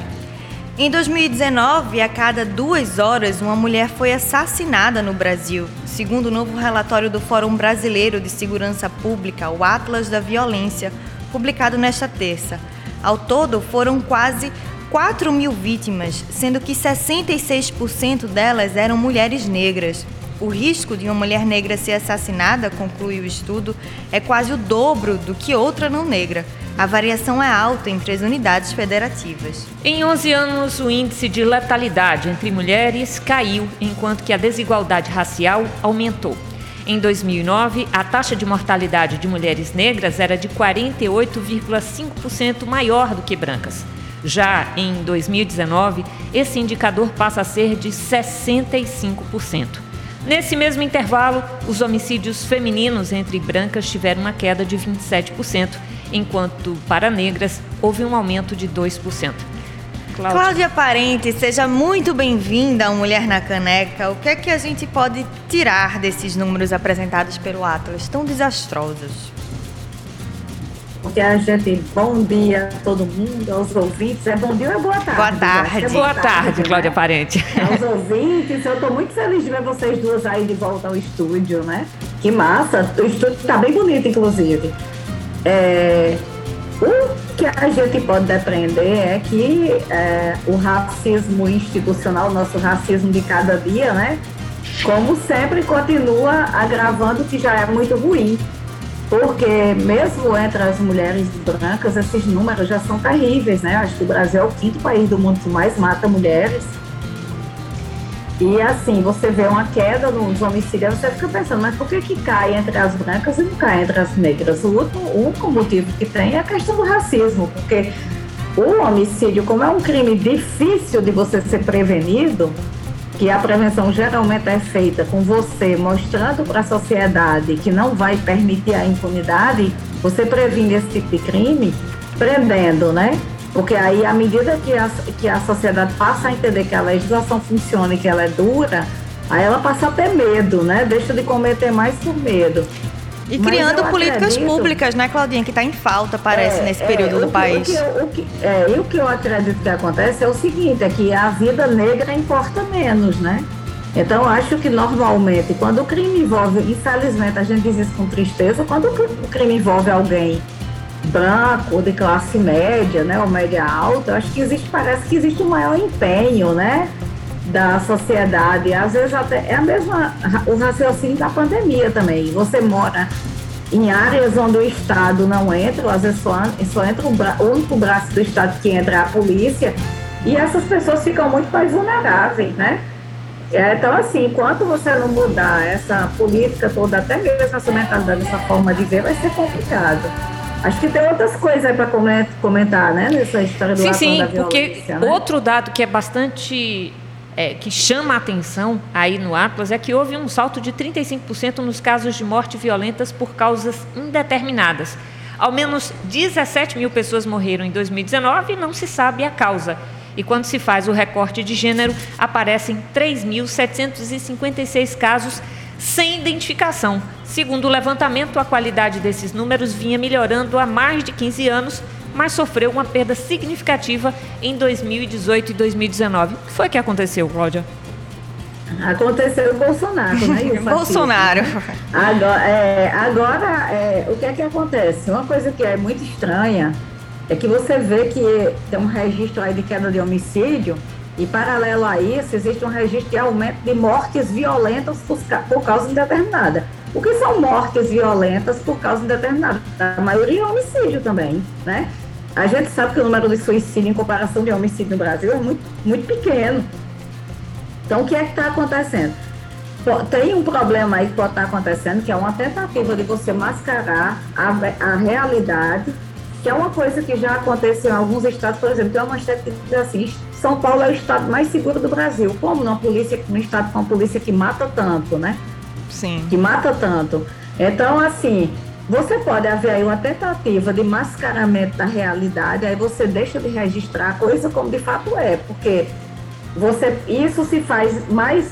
Em 2019, a cada duas horas, uma mulher foi assassinada no Brasil, segundo o novo relatório do Fórum Brasileiro de Segurança Pública, o Atlas da Violência, publicado nesta terça. Ao todo, foram quase 4 mil vítimas, sendo que 66% delas eram mulheres negras. O risco de uma mulher negra ser assassinada, conclui o estudo, é quase o dobro do que outra não negra. A variação é alta entre as unidades federativas. Em 11 anos, o índice de letalidade entre mulheres caiu, enquanto que a desigualdade racial aumentou. Em 2009, a taxa de mortalidade de mulheres negras era de 48,5% maior do que brancas. Já em 2019, esse indicador passa a ser de 65%. Nesse mesmo intervalo, os homicídios femininos entre brancas tiveram uma queda de 27%, enquanto para negras houve um aumento de 2%. Cláudia, Cláudia Parente, seja muito bem-vinda ao Mulher na Caneca. O que é que a gente pode tirar desses números apresentados pelo Atlas, tão desastrosos? Porque a gente, bom dia a todo mundo, aos ouvintes. É bom dia ou é boa tarde? Boa tarde. É Boa tarde, Cláudia né? Parente. Aos ouvintes, eu estou muito feliz de ver vocês duas aí de volta ao estúdio, né? Que massa. O estúdio está bem bonito, inclusive. É, o que a gente pode depreender é que é, o racismo institucional, nosso racismo de cada dia, né? Como sempre, continua agravando o que já é muito ruim. Porque mesmo entre as mulheres brancas, esses números já são terríveis, né? Acho que o Brasil é o quinto país do mundo que mais mata mulheres. E assim, você vê uma queda nos homicídios, você fica pensando, mas por que, que cai entre as brancas e não cai entre as negras? O único, motivo que tem é a questão do racismo, porque o homicídio, como é um crime difícil de você ser prevenido, que a prevenção geralmente é feita com você mostrando para a sociedade que não vai permitir a impunidade, você previne esse tipo de crime prendendo, né? Porque aí, à medida que a, que a sociedade passa a entender que a legislação funciona e que ela é dura, Aí ela passa a ter medo, né? Deixa de cometer mais por medo. E criando políticas acredito, públicas, né, Claudinha, que está em falta, parece, é, nesse é, período do país. O que, o que, é, e o que eu acredito que acontece é o seguinte, é que a vida negra importa menos, né? Então, acho que normalmente, quando o crime envolve, infelizmente, a gente diz isso com tristeza, quando o crime envolve alguém branco, de classe média, né, ou média alta, acho que existe, parece que existe um maior empenho, né, da sociedade. Às vezes até é a mesma o raciocínio da pandemia também. Você mora em áreas onde o Estado não entra, às vezes só, só entra o, bra, o único braço do Estado que entra é a polícia, e essas pessoas ficam muito mais vulneráveis, né? É, então, assim, enquanto você não mudar essa política toda, até mesmo essa mentalidade, essa forma de ver, vai ser complicado. Acho que tem outras coisas aí para comentar, né, nessa história do Sim, sim, porque né? outro dado que é bastante é, que chama a atenção aí no Atlas é que houve um salto de 35% nos casos de morte violentas por causas indeterminadas. Ao menos 17 mil pessoas morreram em 2019 e não se sabe a causa. E quando se faz o recorte de gênero, aparecem 3.756 casos sem identificação. Segundo o levantamento, a qualidade desses números vinha melhorando há mais de 15 anos, mas sofreu uma perda significativa em 2018 e 2019. O que foi que aconteceu, Cláudia? Aconteceu o Bolsonaro, né? Bolsonaro. Agora, é, agora é, o que é que acontece? Uma coisa que é muito estranha é que você vê que tem um registro aí de queda de homicídio e paralelo a isso existe um registro de aumento de mortes violentas por, por causa indeterminada. O que são mortes violentas por causa indeterminada? A maioria é homicídio também, né? A gente sabe que o número de suicídio em comparação de homicídio no Brasil é muito, muito pequeno. Então, o que é que está acontecendo? Tem um problema aí que pode estar tá acontecendo, que é uma tentativa de você mascarar a, a realidade, que é uma coisa que já aconteceu em alguns estados, por exemplo, tem uma manchete que diz assim, São Paulo é o estado mais seguro do Brasil. Como numa polícia, num estado com uma polícia que mata tanto, né? Sim. Que mata tanto. Então, assim, você pode haver aí uma tentativa de mascaramento da realidade, aí você deixa de registrar a coisa como de fato é, porque você, isso se faz mais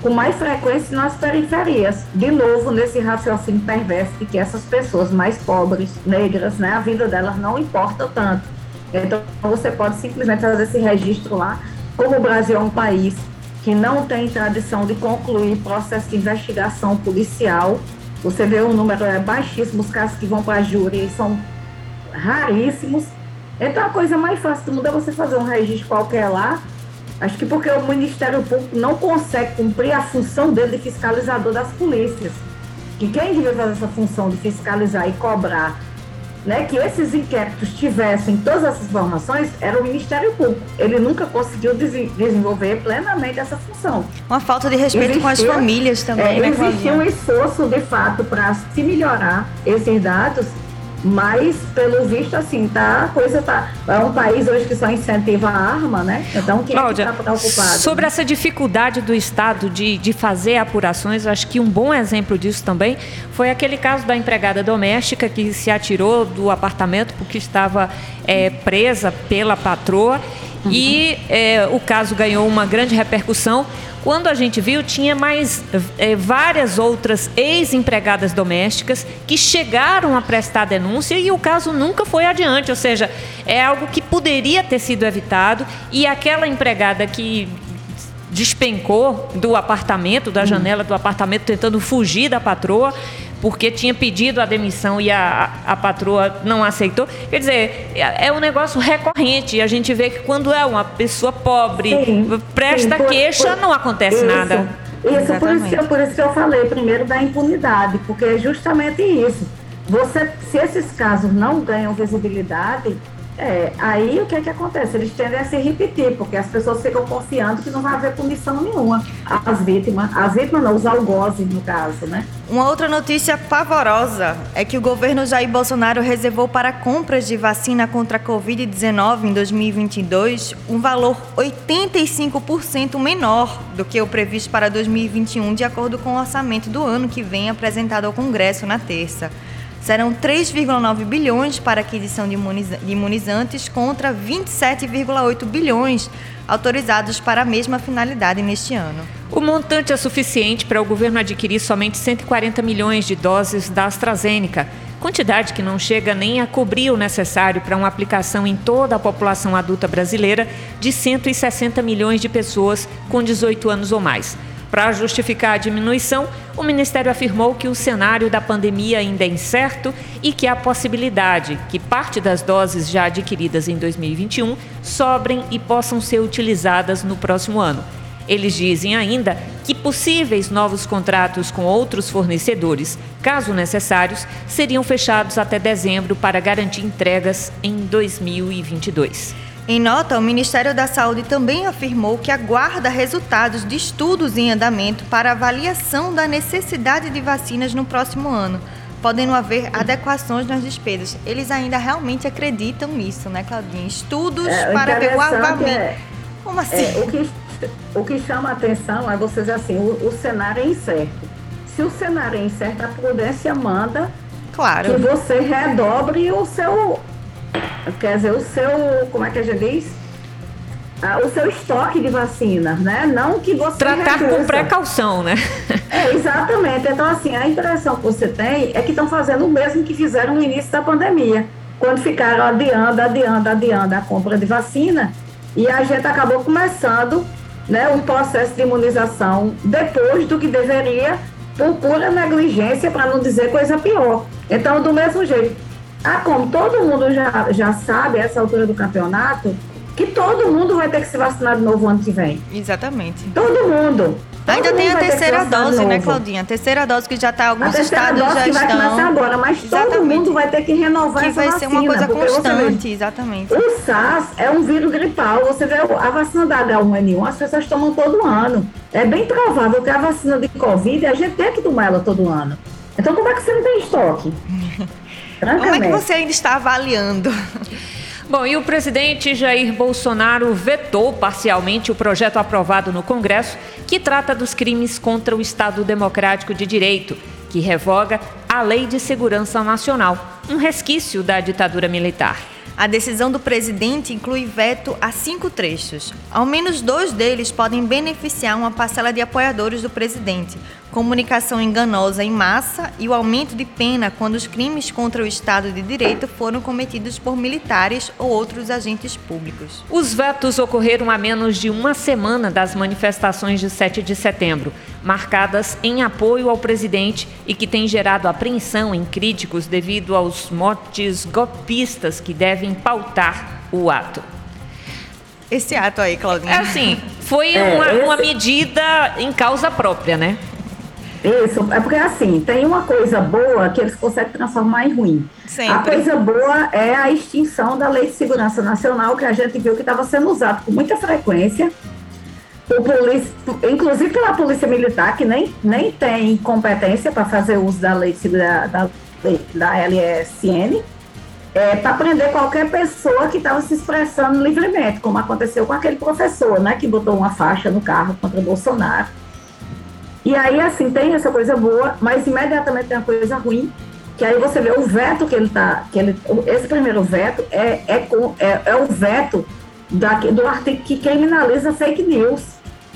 com mais frequência nas periferias. De novo, nesse raciocínio perverso de que essas pessoas mais pobres, negras, né, a vida delas não importa tanto. Então, você pode simplesmente fazer esse registro lá. Como o Brasil é um país que não tem tradição de concluir processo de investigação policial, você vê o número é baixíssimo, os casos que vão para a júri são raríssimos. Então a coisa mais fácil do mundo é você fazer um registro qualquer lá. Acho que porque o Ministério Público não consegue cumprir a função dele de fiscalizador das polícias. Que quem devia fazer essa função de fiscalizar e cobrar né, que esses inquéritos tivessem todas essas informações era o Ministério Público. Ele nunca conseguiu desenvolver plenamente essa função. Uma falta de respeito com as famílias também, é, né, Existia um esforço, de fato, para se melhorar esses dados, mas, pelo visto, assim, tá, a coisa tá. É um país hoje que só incentiva a arma, né? Então, quem Cláudia, é que está preocupado? Sobre né? essa dificuldade do Estado de, de fazer apurações, acho que um bom exemplo disso também foi aquele caso da empregada doméstica que se atirou do apartamento porque estava é, presa pela patroa. Uhum. E é, o caso ganhou uma grande repercussão quando a gente viu, tinha mais é, várias outras ex-empregadas domésticas que chegaram a prestar denúncia e o caso nunca foi adiante. Ou seja, é algo que poderia ter sido evitado e aquela empregada que despencou do apartamento, da janela do apartamento, tentando fugir da patroa, porque tinha pedido a demissão e a, a patroa não aceitou. Quer dizer, é, é um negócio recorrente. A gente vê que quando é uma pessoa pobre, sim, presta sim, por, queixa, por, não acontece isso, nada. Isso, por isso, que, por isso que eu falei primeiro da impunidade, porque é justamente isso. Você, se esses casos não ganham visibilidade, é, aí o que é que acontece? Eles tendem a se repetir, porque as pessoas ficam confiando que não vai haver punição nenhuma às vítimas. As vítimas não, os algozes, no caso, né? Uma outra notícia pavorosa é que o governo Jair Bolsonaro reservou para compras de vacina contra a Covid-19 em 2022 um valor 85% menor do que o previsto para 2021, de acordo com o orçamento do ano que vem apresentado ao Congresso na terça. Serão 3,9 bilhões para aquisição de imunizantes contra 27,8 bilhões autorizados para a mesma finalidade neste ano. O montante é suficiente para o governo adquirir somente 140 milhões de doses da AstraZeneca, quantidade que não chega nem a cobrir o necessário para uma aplicação em toda a população adulta brasileira de 160 milhões de pessoas com 18 anos ou mais. Para justificar a diminuição, o Ministério afirmou que o cenário da pandemia ainda é incerto e que há possibilidade que parte das doses já adquiridas em 2021 sobrem e possam ser utilizadas no próximo ano. Eles dizem ainda que possíveis novos contratos com outros fornecedores, caso necessários, seriam fechados até dezembro para garantir entregas em 2022. Em nota, o Ministério da Saúde também afirmou que aguarda resultados de estudos em andamento para avaliação da necessidade de vacinas no próximo ano, podendo haver adequações nas despesas. Eles ainda realmente acreditam nisso, né, Claudinha? Estudos é, para ver o armamento. É, Como assim? É, o, que, o que chama a atenção é vocês assim, o, o cenário é incerto. Se o cenário é incerto, a prudência manda claro. que você redobre o seu quer dizer, o seu, como é que a gente diz? Ah, o seu estoque de vacinas, né? Não que você tratar reduza. com precaução, né? é, exatamente. Então, assim, a impressão que você tem é que estão fazendo o mesmo que fizeram no início da pandemia, quando ficaram adiando, adiando, adiando a compra de vacina e a gente acabou começando, né, um processo de imunização depois do que deveria por pura negligência, para não dizer coisa pior. Então, do mesmo jeito, ah, como todo mundo já, já sabe, essa altura do campeonato, que todo mundo vai ter que se vacinar de novo ano que vem. Exatamente. Todo mundo. Todo Ainda tem a terceira dose, né, Claudinha? A terceira dose que já está alguns estados dose já que estão. vai começar agora, mas exatamente. todo mundo vai ter que renovar que essa vai vacina. ser uma coisa constante, exatamente. O SARS é um vírus gripal. Você vê a vacina da H1N1, as pessoas tomam todo ano. É bem provável que a vacina de Covid a gente tenha que tomar ela todo ano. Então como é que você não tem estoque? Como é que você ainda está avaliando? Bom, e o presidente Jair Bolsonaro vetou parcialmente o projeto aprovado no Congresso que trata dos crimes contra o Estado Democrático de Direito, que revoga a Lei de Segurança Nacional, um resquício da ditadura militar. A decisão do presidente inclui veto a cinco trechos. Ao menos dois deles podem beneficiar uma parcela de apoiadores do presidente, comunicação enganosa em massa e o aumento de pena quando os crimes contra o Estado de Direito foram cometidos por militares ou outros agentes públicos. Os vetos ocorreram a menos de uma semana das manifestações de 7 de setembro, marcadas em apoio ao presidente e que têm gerado apreensão em críticos devido aos motes golpistas que devem pautar o ato. Esse ato aí, Claudinha. É assim, foi é, uma, esse... uma medida em causa própria, né? Isso, é porque assim, tem uma coisa boa que eles conseguem transformar em ruim. Sempre. A coisa boa é a extinção da Lei de Segurança Nacional, que a gente viu que estava sendo usado com muita frequência, polícia, inclusive pela Polícia Militar, que nem, nem tem competência para fazer uso da lei de, da, da, da LSN, é, para prender qualquer pessoa que estava se expressando livremente, como aconteceu com aquele professor, né, que botou uma faixa no carro contra Bolsonaro e aí, assim, tem essa coisa boa, mas imediatamente tem uma coisa ruim, que aí você vê o veto que ele tá. Que ele, esse primeiro veto é, é, é, é o veto da, do artigo que criminaliza fake news.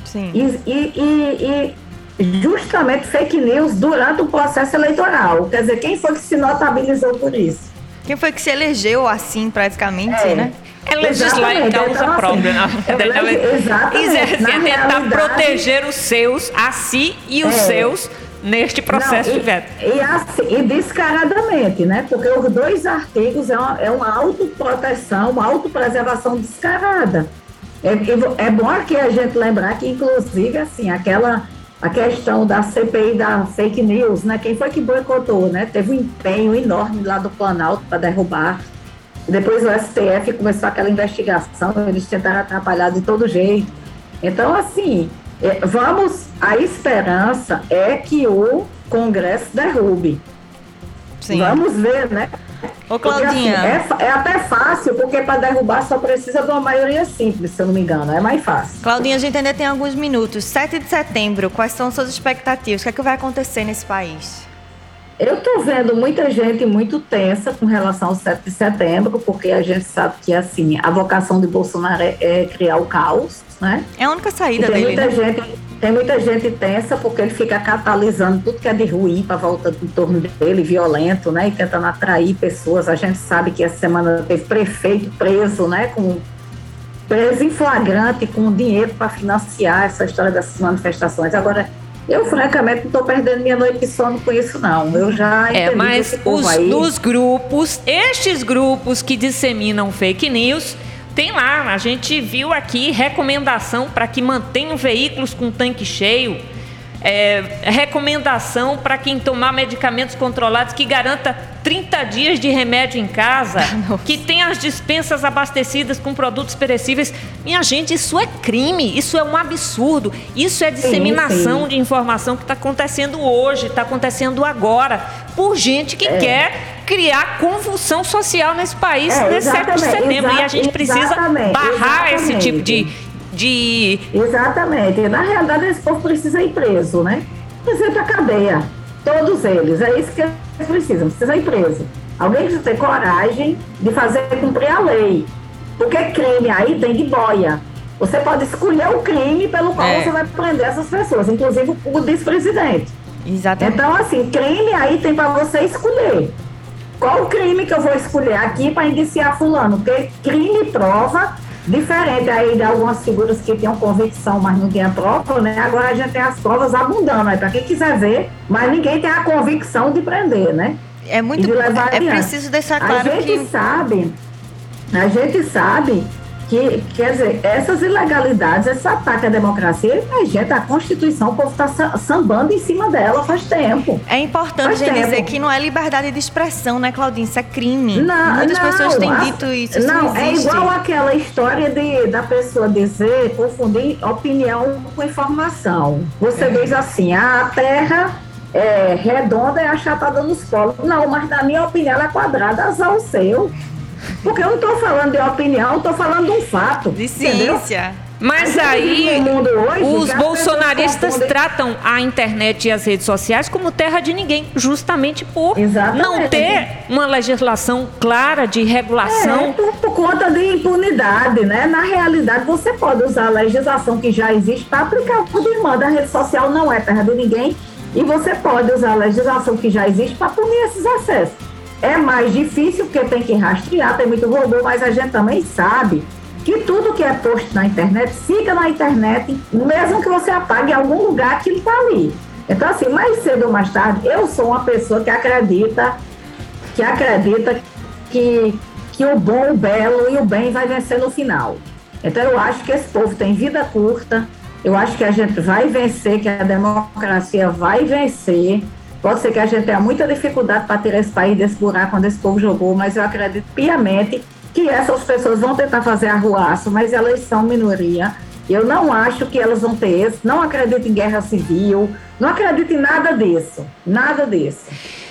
Sim. E, e, e, e, justamente fake news durante o processo eleitoral. Quer dizer, quem foi que se notabilizou por isso? Quem foi que se elegeu assim, praticamente, é. né? É legislar em causa então, assim, própria, verdade. É, exatamente. É, tentar proteger os seus, a si e os é. seus neste processo Não, e, de veto. E, assim, e descaradamente, né? Porque os dois artigos é uma, é uma autoproteção, uma autopreservação descarada. É, é bom aqui a gente lembrar que, inclusive, assim, aquela a questão da CPI da fake news, né? Quem foi que boicotou, né? Teve um empenho enorme lá do Planalto para derrubar depois o STF começou aquela investigação, eles tentaram atrapalhar de todo jeito. Então, assim, é, vamos, a esperança é que o Congresso derrube. Sim. Vamos ver, né? Ô, Claudinha. Porque, assim, é, é, até fácil, porque para derrubar só precisa de uma maioria simples, se eu não me engano. É mais fácil. Claudinha, a gente ainda tem alguns minutos. 7 de setembro, quais são suas expectativas? O que, é que vai acontecer nesse país? Eu estou vendo muita gente muito tensa com relação ao 7 de setembro, porque a gente sabe que assim a vocação de Bolsonaro é, é criar o caos, né? É a única saída tem dele. Muita né? gente, tem muita gente tensa porque ele fica catalisando tudo que é de ruim para volta em torno dele, violento, né? E tentando atrair pessoas. A gente sabe que essa semana teve prefeito preso, né? Com preso em flagrante com dinheiro para financiar essa história dessas manifestações. Agora, eu francamente não estou perdendo minha noite de sono com isso, não. Eu já É, entendi mas os, nos grupos, estes grupos que disseminam fake news, tem lá, a gente viu aqui recomendação para que mantenham veículos com tanque cheio, é, recomendação para quem tomar medicamentos controlados que garanta 30 dias de remédio em casa, que tem as dispensas abastecidas com produtos perecíveis. Minha gente, isso é crime, isso é um absurdo, isso é disseminação sim. de informação que está acontecendo hoje, está acontecendo agora, por gente que quer criar convulsão social nesse país É, nesse 7 de setembro. e a gente precisa exatamente, barrar esse tipo de. De Exatamente. Na realidade, esse povo precisa ir preso, né? Precisa ir pra cadeia. Todos eles. É isso que eles precisam. Precisa ir preso. Alguém precisa ter coragem de fazer cumprir a lei. Porque crime aí tem de boia. Você pode escolher o crime pelo qual É. você vai prender essas pessoas, inclusive o vice-presidente. Exatamente. Então, assim, crime aí tem para você escolher. Qual o crime que eu vou escolher aqui para indiciar fulano? Porque crime prova, diferente aí de algumas figuras que tinham convicção, mas não tinha prova, né? Agora a gente tem as provas abundando aí para quem quiser ver, mas ninguém tem a convicção de prender, né? É muito levar é adiante. preciso deixar a claro gente que sabe, a gente sabe que, quer dizer, essas ilegalidades, esse ataque à democracia, a gente, a Constituição, o povo está sambando em cima dela faz tempo. é importante Faz tempo. dizer que não é liberdade de expressão, né, Claudinha? Isso é crime. Não, Muitas não, pessoas têm a- dito isso. Isso não, não, é igual aquela história de, da pessoa dizer, confundir opinião com informação. Você diz assim, "Ah, a Terra é redonda e achatada nos polos. Não, mas na minha opinião ela é quadrada, azar o seu. Porque eu não estou falando de opinião, estou falando de um fato. De entendeu? ciência. Mas A gente vive aí hoje os bolsonaristas tratam a internet e as redes sociais como terra de ninguém, justamente por Exatamente. não ter uma legislação clara de É, regulação. por, por conta de impunidade, né? Na realidade, você pode usar a legislação que já existe para aplicar o que demanda. A rede social não é terra de ninguém e você pode usar a legislação que já existe para punir esses acessos. É mais difícil porque tem que rastrear, tem muito robô, mas a gente também sabe que tudo que é posto na internet fica na internet, mesmo que você apague em algum lugar, aquilo está ali. Então, assim, mais cedo ou mais tarde, eu sou uma pessoa que acredita que acredita que, que o bom, o belo e o bem vai vencer no final. Então eu acho que esse povo tem vida curta, eu acho que a gente vai vencer, que a democracia vai vencer. Pode ser que a gente tenha muita dificuldade para tirar esse país desse buraco onde esse povo jogou, mas eu acredito piamente que essas pessoas vão tentar fazer arruaço, mas elas são minoria. Eu não acho que elas vão ter esse, não acredito em guerra civil, não acredito em nada disso, nada disso.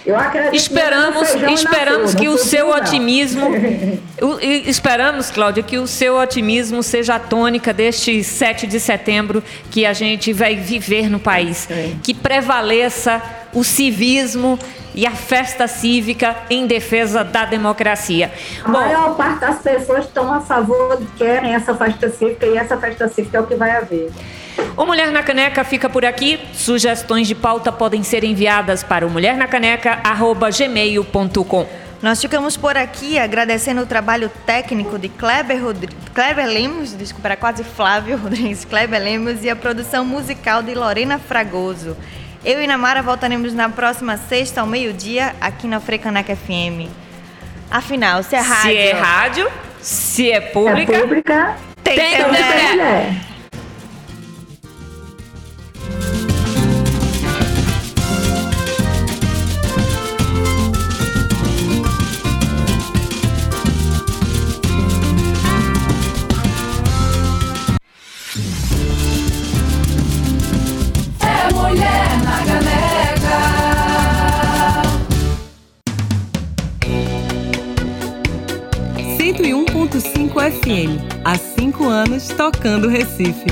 Eu acredito Esperamos, e na esperamos que o seu não. otimismo, o- esperamos, Cláudia, que o seu otimismo seja a tônica deste 7 de setembro que a gente vai viver no país, É. que prevaleça o civismo e a festa cívica em defesa da democracia. A maior parte das pessoas estão a favor, querem essa festa cívica e essa festa cívica é o que vai haver. O Mulher na Caneca fica por aqui. Sugestões de pauta podem ser enviadas para o mulhernacaneca@gmail.com. Nós ficamos por aqui agradecendo o trabalho técnico de Kleber, Rodri... Kleber Lemos, desculpa, era quase Flávio Rodrigues, Kleber Lemos e a produção musical de Lorena Fragoso. Eu e Namara voltaremos na próxima sexta ao meio-dia aqui na Frecaneca FM. Afinal, se é rádio, Se é rádio, se é pública, É pública, tem que ter mulher. tem mulher. 101.5 FM. Há cinco anos tocando Recife.